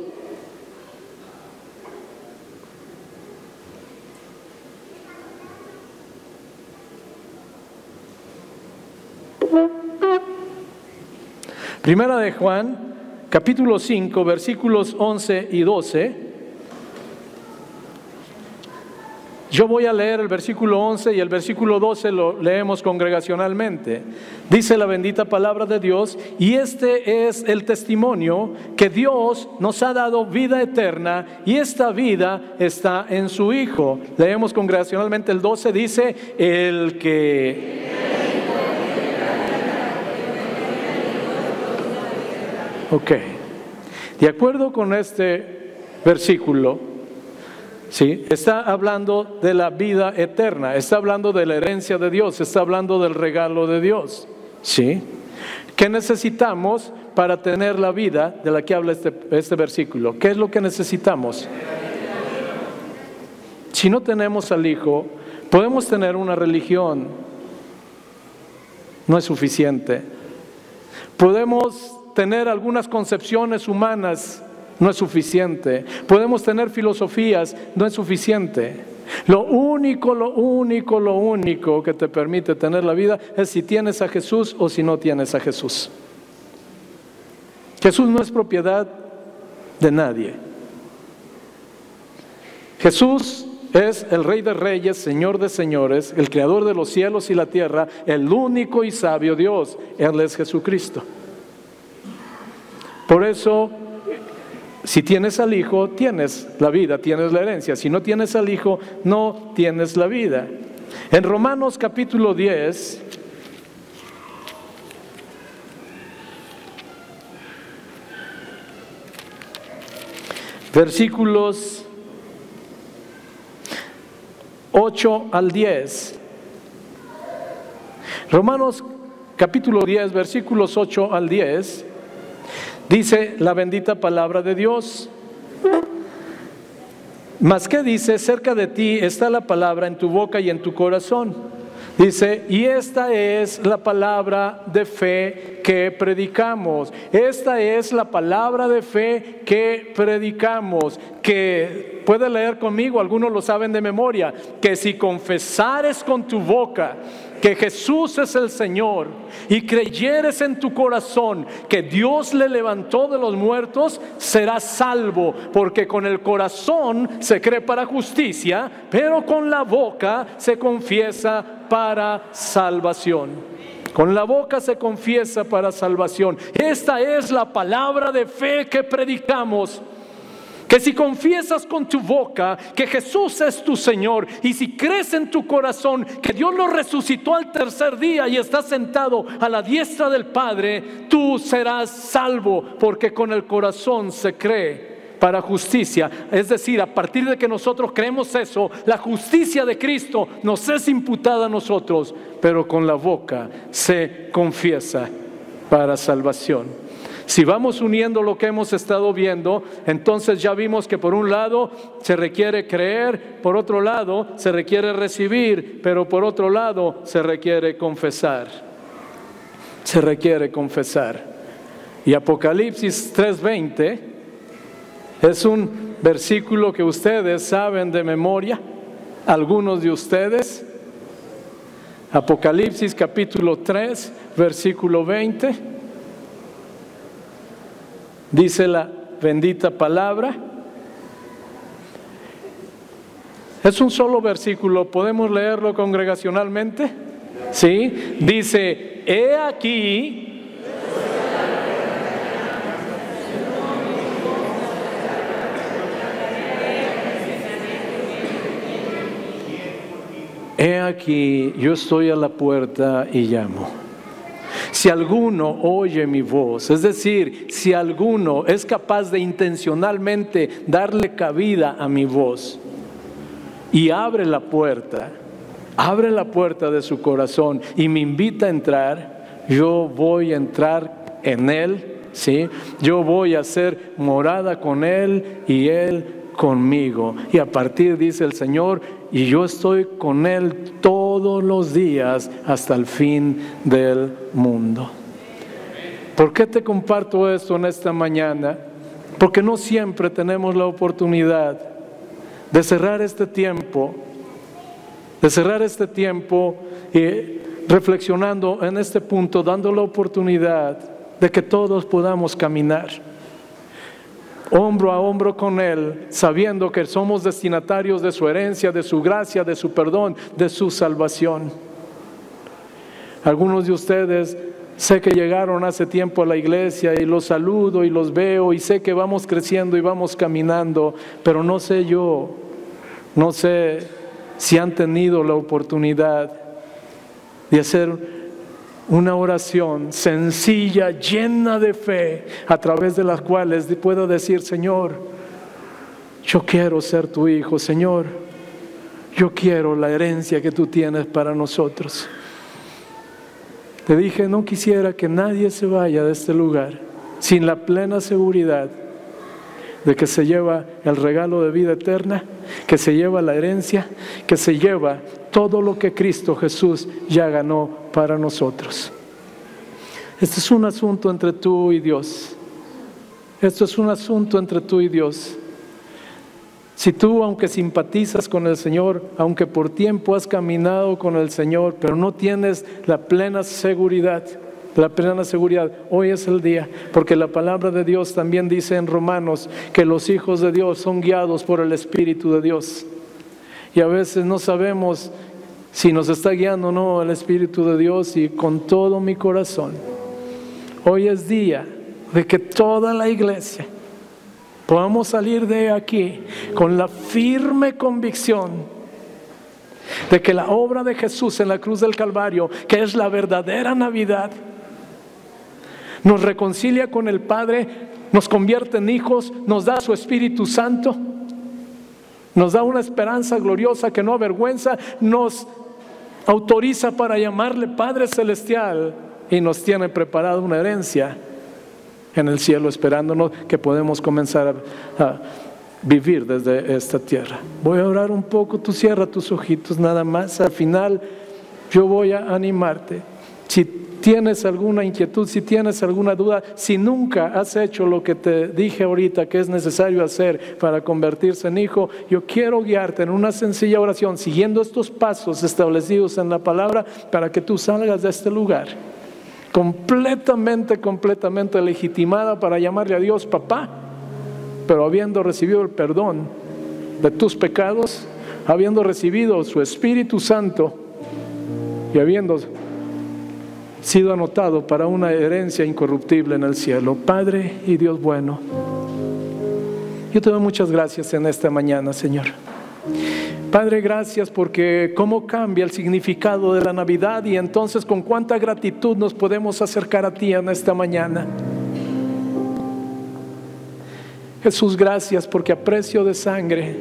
Primera de Juan, capítulo 5, versículos 11 y 12. Yo voy a leer el versículo 11 y el versículo 12 lo leemos congregacionalmente. Dice la bendita palabra de Dios, y este es el testimonio que Dios nos ha dado vida eterna y esta vida está en su Hijo. Leemos congregacionalmente el 12, dice, el que... Ok, de acuerdo con este versículo, ¿sí? Está hablando de la vida eterna, está hablando de la herencia de Dios, está hablando del regalo de Dios, ¿sí? ¿Qué necesitamos para tener la vida de la que habla este, este versículo? ¿Qué es lo que necesitamos? Si no tenemos al Hijo, podemos tener una religión, no es suficiente. Podemos tener algunas concepciones humanas, no es suficiente. Podemos tener filosofías, no es suficiente. Lo único, lo único, lo único que te permite tener la vida es si tienes a Jesús o si no tienes a Jesús. Jesús no es propiedad de nadie. Jesús es el Rey de Reyes, Señor de Señores, el Creador de los cielos y la tierra, el único y sabio Dios. Él es Jesucristo. Por eso, si tienes al Hijo, tienes la vida, tienes la herencia. Si no tienes al Hijo, no tienes la vida. En Romanos capítulo 10, versículos 8 al 10. Romanos capítulo 10, versículos 8 al 10. Dice la bendita palabra de Dios. Mas que dice, cerca de ti está la palabra en tu boca y en tu corazón. Dice, y esta es la palabra de fe que predicamos. Esta es la palabra de fe que predicamos. Que puede leer conmigo, algunos lo saben de memoria, que si confesares con tu boca que Jesús es el Señor y creyeres en tu corazón que Dios le levantó de los muertos, serás salvo, porque con el corazón se cree para justicia, pero con la boca se confiesa para salvación. Con la boca se confiesa para salvación. Esta es la palabra de fe que predicamos que si confiesas con tu boca que Jesús es tu Señor y si crees en tu corazón que Dios lo resucitó al tercer día y está sentado a la diestra del Padre, tú serás salvo porque con el corazón se cree para justicia. Es decir, a partir de que nosotros creemos eso, la justicia de Cristo nos es imputada a nosotros, pero con la boca se confiesa para salvación. Si vamos uniendo lo que hemos estado viendo, entonces ya vimos que por un lado se requiere creer, por otro lado se requiere recibir, pero por otro lado se requiere confesar. Se requiere confesar. Y Apocalipsis 3:20 es un versículo que ustedes saben de memoria, algunos de ustedes. Apocalipsis capítulo 3, versículo 20 dice la bendita palabra. Es un solo versículo, ¿podemos leerlo congregacionalmente? Sí, dice, he aquí, He aquí, yo estoy a la puerta y llamo. Si alguno oye mi voz, es decir, si alguno es capaz de intencionalmente darle cabida a mi voz y abre la puerta, abre la puerta de su corazón y me invita a entrar, yo voy a entrar en él, ¿sí? Yo voy a ser morada con él y él conmigo. Y a partir, dice el Señor, y yo estoy con Él todos los días hasta el fin del mundo. ¿Por qué te comparto esto en esta mañana? Porque no siempre tenemos la oportunidad de cerrar este tiempo, de cerrar este tiempo y reflexionando en este punto, dando la oportunidad de que todos podamos caminar hombro a hombro con Él, sabiendo que somos destinatarios de su herencia, de su gracia, de su perdón, de su salvación. Algunos de ustedes sé que llegaron hace tiempo a la iglesia y los saludo y los veo y sé que vamos creciendo y vamos caminando, pero no sé yo, no sé si han tenido la oportunidad de hacer una oración sencilla, llena de fe, a través de las cuales puedo decir, Señor, yo quiero ser tu hijo, Señor. Yo quiero la herencia que tú tienes para nosotros. Te dije, no quisiera que nadie se vaya de este lugar sin la plena seguridad de que se lleva el regalo de vida eterna, que se lleva la herencia, que se lleva todo lo que Cristo Jesús ya ganó para nosotros. Este es un asunto entre tú y Dios. Esto es un asunto entre tú y Dios. Si tú, aunque simpatizas con el Señor, aunque por tiempo has caminado con el Señor, pero no tienes la plena seguridad, la plena seguridad, hoy es el día, porque la palabra de Dios también dice en Romanos que los hijos de Dios son guiados por el Espíritu de Dios. Y a veces no sabemos si nos está guiando o no el Espíritu de Dios y con todo mi corazón. Hoy es día de que toda la iglesia podamos salir de aquí con la firme convicción de que la obra de Jesús en la cruz del Calvario, que es la verdadera Navidad, nos reconcilia con el Padre, nos convierte en hijos, nos da su Espíritu Santo, nos da una esperanza gloriosa que no avergüenza, nos autoriza para llamarle Padre Celestial y nos tiene preparada una herencia en el cielo esperándonos que podemos comenzar a, vivir desde esta tierra. Voy a orar un poco, tú cierra tus ojitos nada más, al final yo voy a animarte. Tienes alguna inquietud, si tienes alguna duda, si nunca has hecho lo que te dije ahorita que es necesario hacer para convertirse en hijo, yo quiero guiarte en una sencilla oración, siguiendo estos pasos establecidos en la palabra, para que tú salgas de este lugar completamente, completamente legitimada para llamarle a Dios papá, pero habiendo recibido el perdón de tus pecados, habiendo recibido su Espíritu Santo y habiendo sido anotado para una herencia incorruptible en el cielo. Padre y Dios bueno, yo te doy muchas gracias en esta mañana, Señor. Padre, gracias porque cómo cambia el significado de la Navidad y entonces con cuánta gratitud nos podemos acercar a ti en esta mañana. Jesús, gracias porque a precio de sangre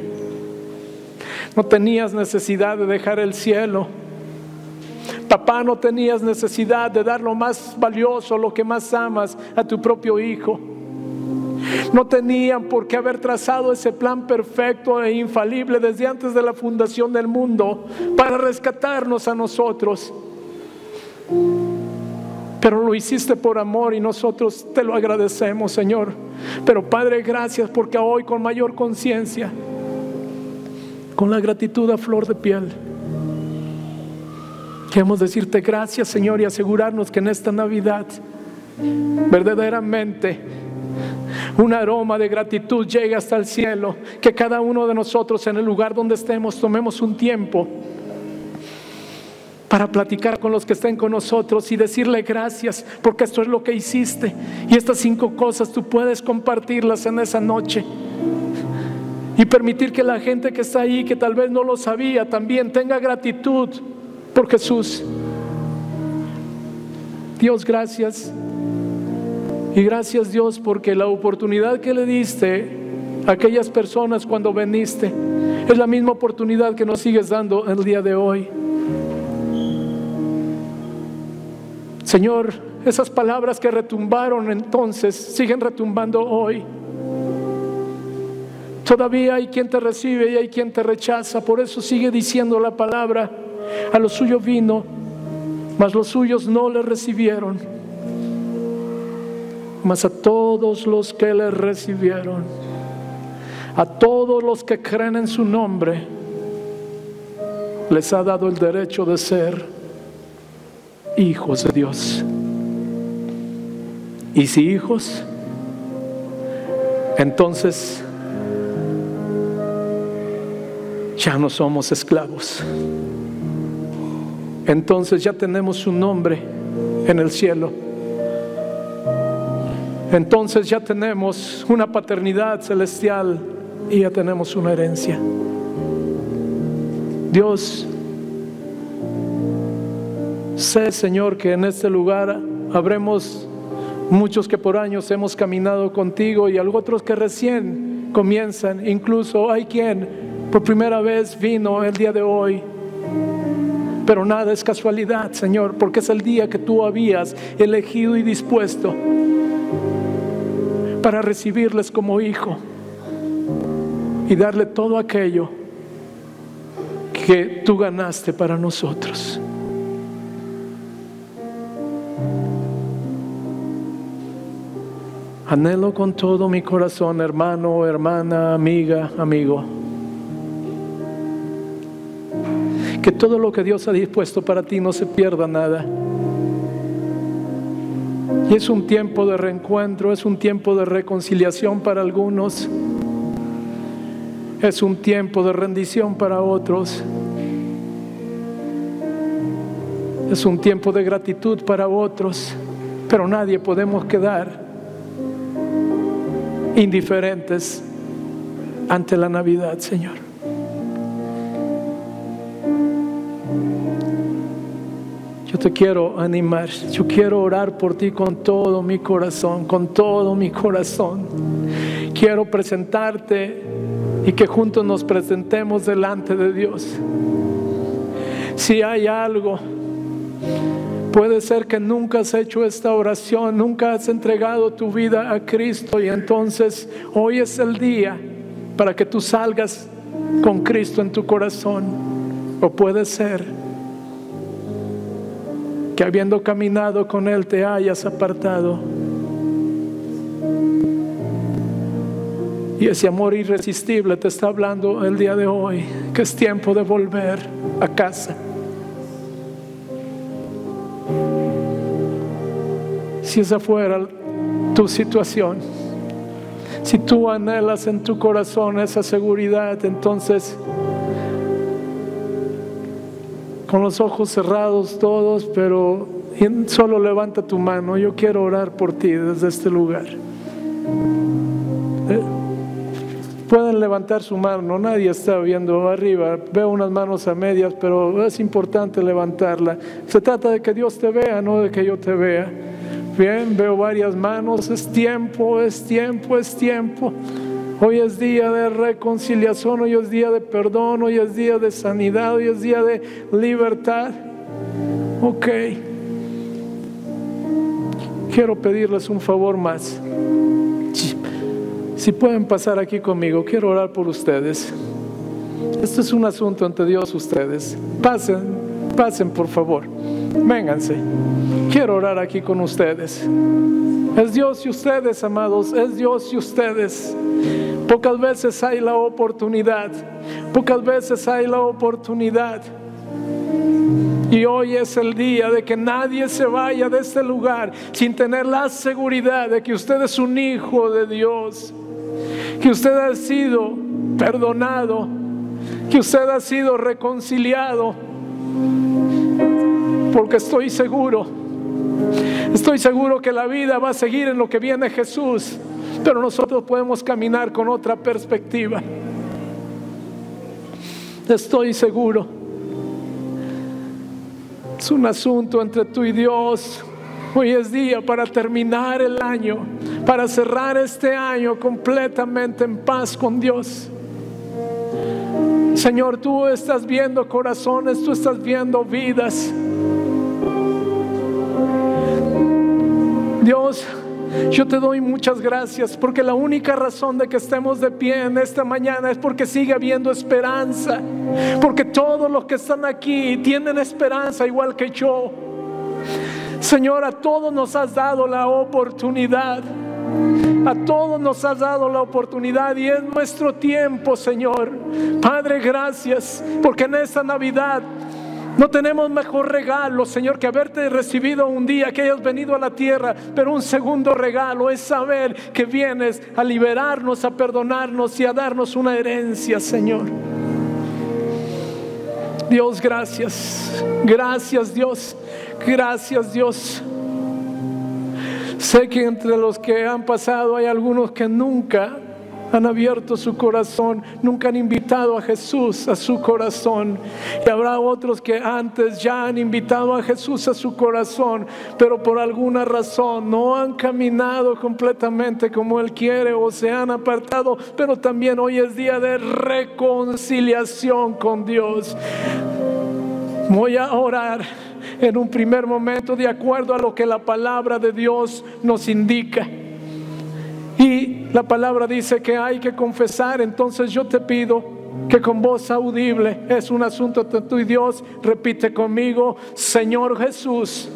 no tenías necesidad de dejar el cielo. Papá, no tenías necesidad de dar lo más valioso, lo que más amas a tu propio Hijo. No tenían por qué haber trazado ese plan perfecto e infalible desde antes de la fundación del mundo para rescatarnos a nosotros. Pero lo hiciste por amor y nosotros te lo agradecemos, Señor. Pero Padre, gracias porque hoy con mayor conciencia, con la gratitud a flor de piel, queremos decirte gracias, Señor, y asegurarnos que en esta Navidad verdaderamente un aroma de gratitud llegue hasta el cielo, que cada uno de nosotros en el lugar donde estemos tomemos un tiempo para platicar con los que estén con nosotros y decirle gracias, porque esto es lo que hiciste. Y estas cinco cosas tú puedes compartirlas en esa noche. Y permitir que la gente que está ahí, que tal vez no lo sabía, también tenga gratitud por Jesús. Dios, gracias. Y gracias Dios porque la oportunidad que le diste a aquellas personas cuando veniste es la misma oportunidad que nos sigues dando el día de hoy. Señor, esas palabras que retumbaron entonces siguen retumbando hoy. Todavía hay quien te recibe y hay quien te rechaza. Por eso sigue diciendo la palabra. A lo suyo vino, mas los suyos no le recibieron mas a todos los que le recibieron, a todos los que creen en su nombre, les ha dado el derecho de ser hijos de Dios. Y si hijos, entonces ya no somos esclavos. Entonces ya tenemos un nombre en el cielo entonces ya tenemos una paternidad celestial y ya tenemos una herencia. Dios, sé Señor que en este lugar habremos muchos que por años hemos caminado contigo y otros que recién comienzan. Incluso hay quien por primera vez vino el día de hoy. Pero nada es casualidad, Señor, porque es el día que tú habías elegido y dispuesto para recibirles como hijo y darle todo aquello que tú ganaste para nosotros. Anhelo con todo mi corazón, hermano, hermana, amiga, amigo, que todo lo que Dios ha dispuesto para ti no se pierda nada. Y es un tiempo de reencuentro, es un tiempo de reconciliación para algunos, es un tiempo de rendición para otros, es un tiempo de gratitud para otros, pero nadie podemos quedar indiferentes ante la Navidad, Señor. Yo te quiero animar, yo quiero orar por ti con todo mi corazón, con todo mi corazón. Quiero presentarte y que juntos nos presentemos delante de Dios. Si hay algo Puede ser que nunca has hecho esta oración, nunca has entregado tu vida a Cristo y entonces hoy es el día para que tú salgas con Cristo en tu corazón. O puede ser que habiendo caminado con Él te hayas apartado. Y ese amor irresistible te está hablando el día de hoy, que es tiempo de volver a casa. si esa fuera tu situación, si tú anhelas en tu corazón esa seguridad, entonces con los ojos cerrados todos, pero solo levanta tu mano. Yo quiero orar por ti desde este lugar. Eh, pueden levantar su mano, nadie está viendo arriba. Veo unas manos a medias, pero es importante levantarla. Se trata de que Dios te vea, no de que yo te vea. Bien, veo varias manos. Es tiempo, es tiempo, es tiempo. Hoy es día de reconciliación, hoy es día de perdón, hoy es día de sanidad, hoy es día de libertad. Ok. Quiero pedirles un favor más. Si pueden pasar aquí conmigo, quiero orar por ustedes. Esto es un asunto ante Dios ustedes. Pasen, pasen por favor. Vénganse. Quiero orar aquí con ustedes. Es Dios y ustedes, amados, es Dios y ustedes. Pocas veces hay la oportunidad, pocas veces hay la oportunidad. Y hoy es el día de que nadie se vaya de este lugar sin tener la seguridad de que usted es un hijo de Dios, que usted ha sido perdonado, que usted ha sido reconciliado porque estoy seguro, estoy seguro que la vida va a seguir en lo que viene Jesús, pero nosotros podemos caminar con otra perspectiva. Estoy seguro. Es un asunto entre tú y Dios. Hoy es día para terminar el año, para cerrar este año completamente en paz con Dios. Señor, tú estás viendo corazones, tú estás viendo vidas. Dios, yo te doy muchas gracias porque la única razón de que estemos de pie en esta mañana es porque sigue habiendo esperanza. Porque todos los que están aquí tienen esperanza igual que yo. Señor, a todos nos has dado la oportunidad. A todos nos has dado la oportunidad y es nuestro tiempo, Señor. Padre, gracias porque en esta Navidad no tenemos mejor regalo, Señor, que haberte recibido un día, que hayas venido a la tierra, pero un segundo regalo es saber que vienes a liberarnos, a perdonarnos y a darnos una herencia, Señor. Dios, gracias. Gracias, Dios. Gracias, Dios. Sé que entre los que han pasado hay algunos que nunca han abierto su corazón, nunca han invitado a Jesús a su corazón. Y habrá otros que antes ya han invitado a Jesús a su corazón, pero por alguna razón no han caminado completamente como Él quiere o se han apartado. Pero también hoy es día de reconciliación con Dios. Voy a orar en un primer momento de acuerdo a lo que la palabra de Dios nos indica. Y la palabra dice que hay que confesar, entonces yo te pido que con voz audible, es un asunto de y Dios, repite conmigo, Señor Jesús.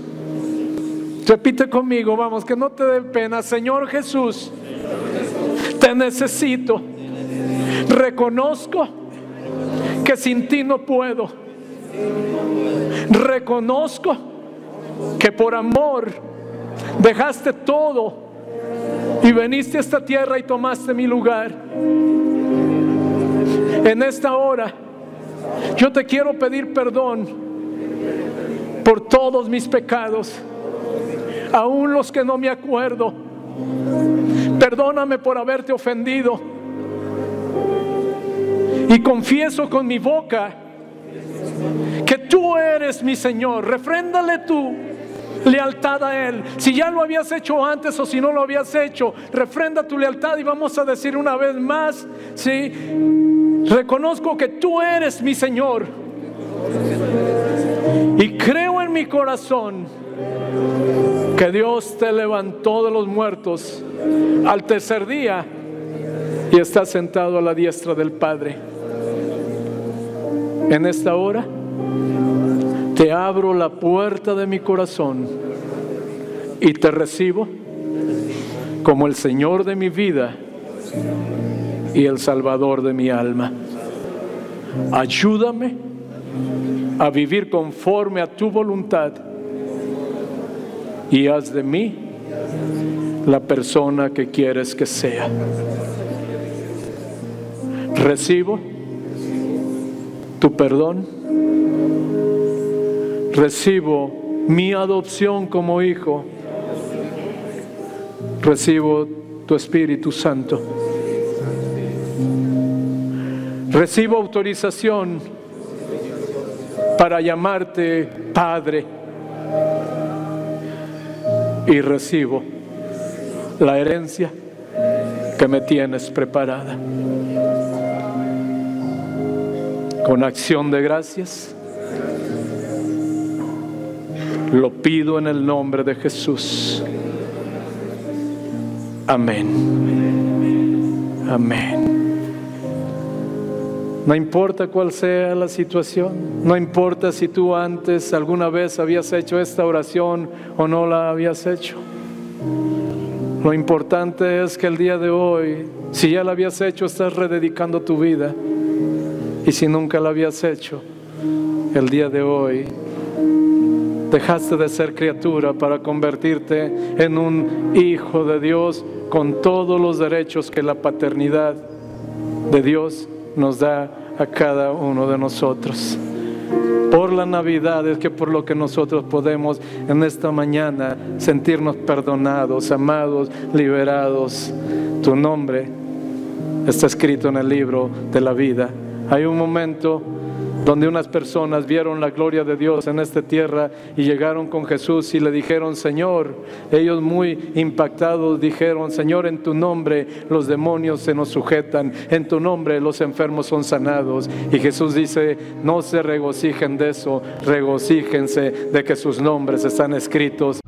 Repite conmigo, vamos, que no te dé pena, Señor Jesús, te necesito. Reconozco que sin ti no puedo. Reconozco que por amor dejaste todo y veniste a esta tierra y tomaste mi lugar. En esta hora yo te quiero pedir perdón por todos mis pecados, aún los que no me acuerdo. Perdóname por haberte ofendido. Y confieso con mi boca que tú eres mi Señor. Refréndale tú lealtad a Él. Si ya lo habías hecho antes o si no lo habías hecho, refrenda tu lealtad y vamos a decir una vez más, ¿sí? Reconozco que tú eres mi Señor. Y creo en mi corazón que Dios te levantó de los muertos al tercer día y está sentado a la diestra del Padre. En esta hora te abro la puerta de mi corazón y te recibo como el Señor de mi vida y el Salvador de mi alma. Ayúdame a vivir conforme a tu voluntad y haz de mí la persona que quieres que sea. Recibo tu perdón Recibo mi adopción como hijo. Recibo tu Espíritu Santo. Recibo autorización para llamarte Padre. Y recibo la herencia que me tienes preparada. Con acción de gracias lo pido en el nombre de Jesús. Amén. Amén. No importa cuál sea la situación, no importa si tú antes alguna vez habías hecho esta oración o no la habías hecho. Lo importante es que el día de hoy, si ya la habías hecho, estás rededicando tu vida. Y si nunca la habías hecho, el día de hoy Dejaste de ser criatura para convertirte en un hijo de Dios con todos los derechos que la paternidad de Dios nos da a cada uno de nosotros. Por la Navidad es que por lo que nosotros podemos en esta mañana sentirnos perdonados, amados, liberados. Tu nombre está escrito en el libro de la vida. Hay un momento donde unas personas vieron la gloria de Dios en esta tierra y llegaron con Jesús y le dijeron, Señor, ellos muy impactados dijeron, Señor, en tu nombre los demonios se nos sujetan, en tu nombre los enfermos son sanados. Y Jesús dice, no se regocijen de eso, regocíjense de que sus nombres están escritos.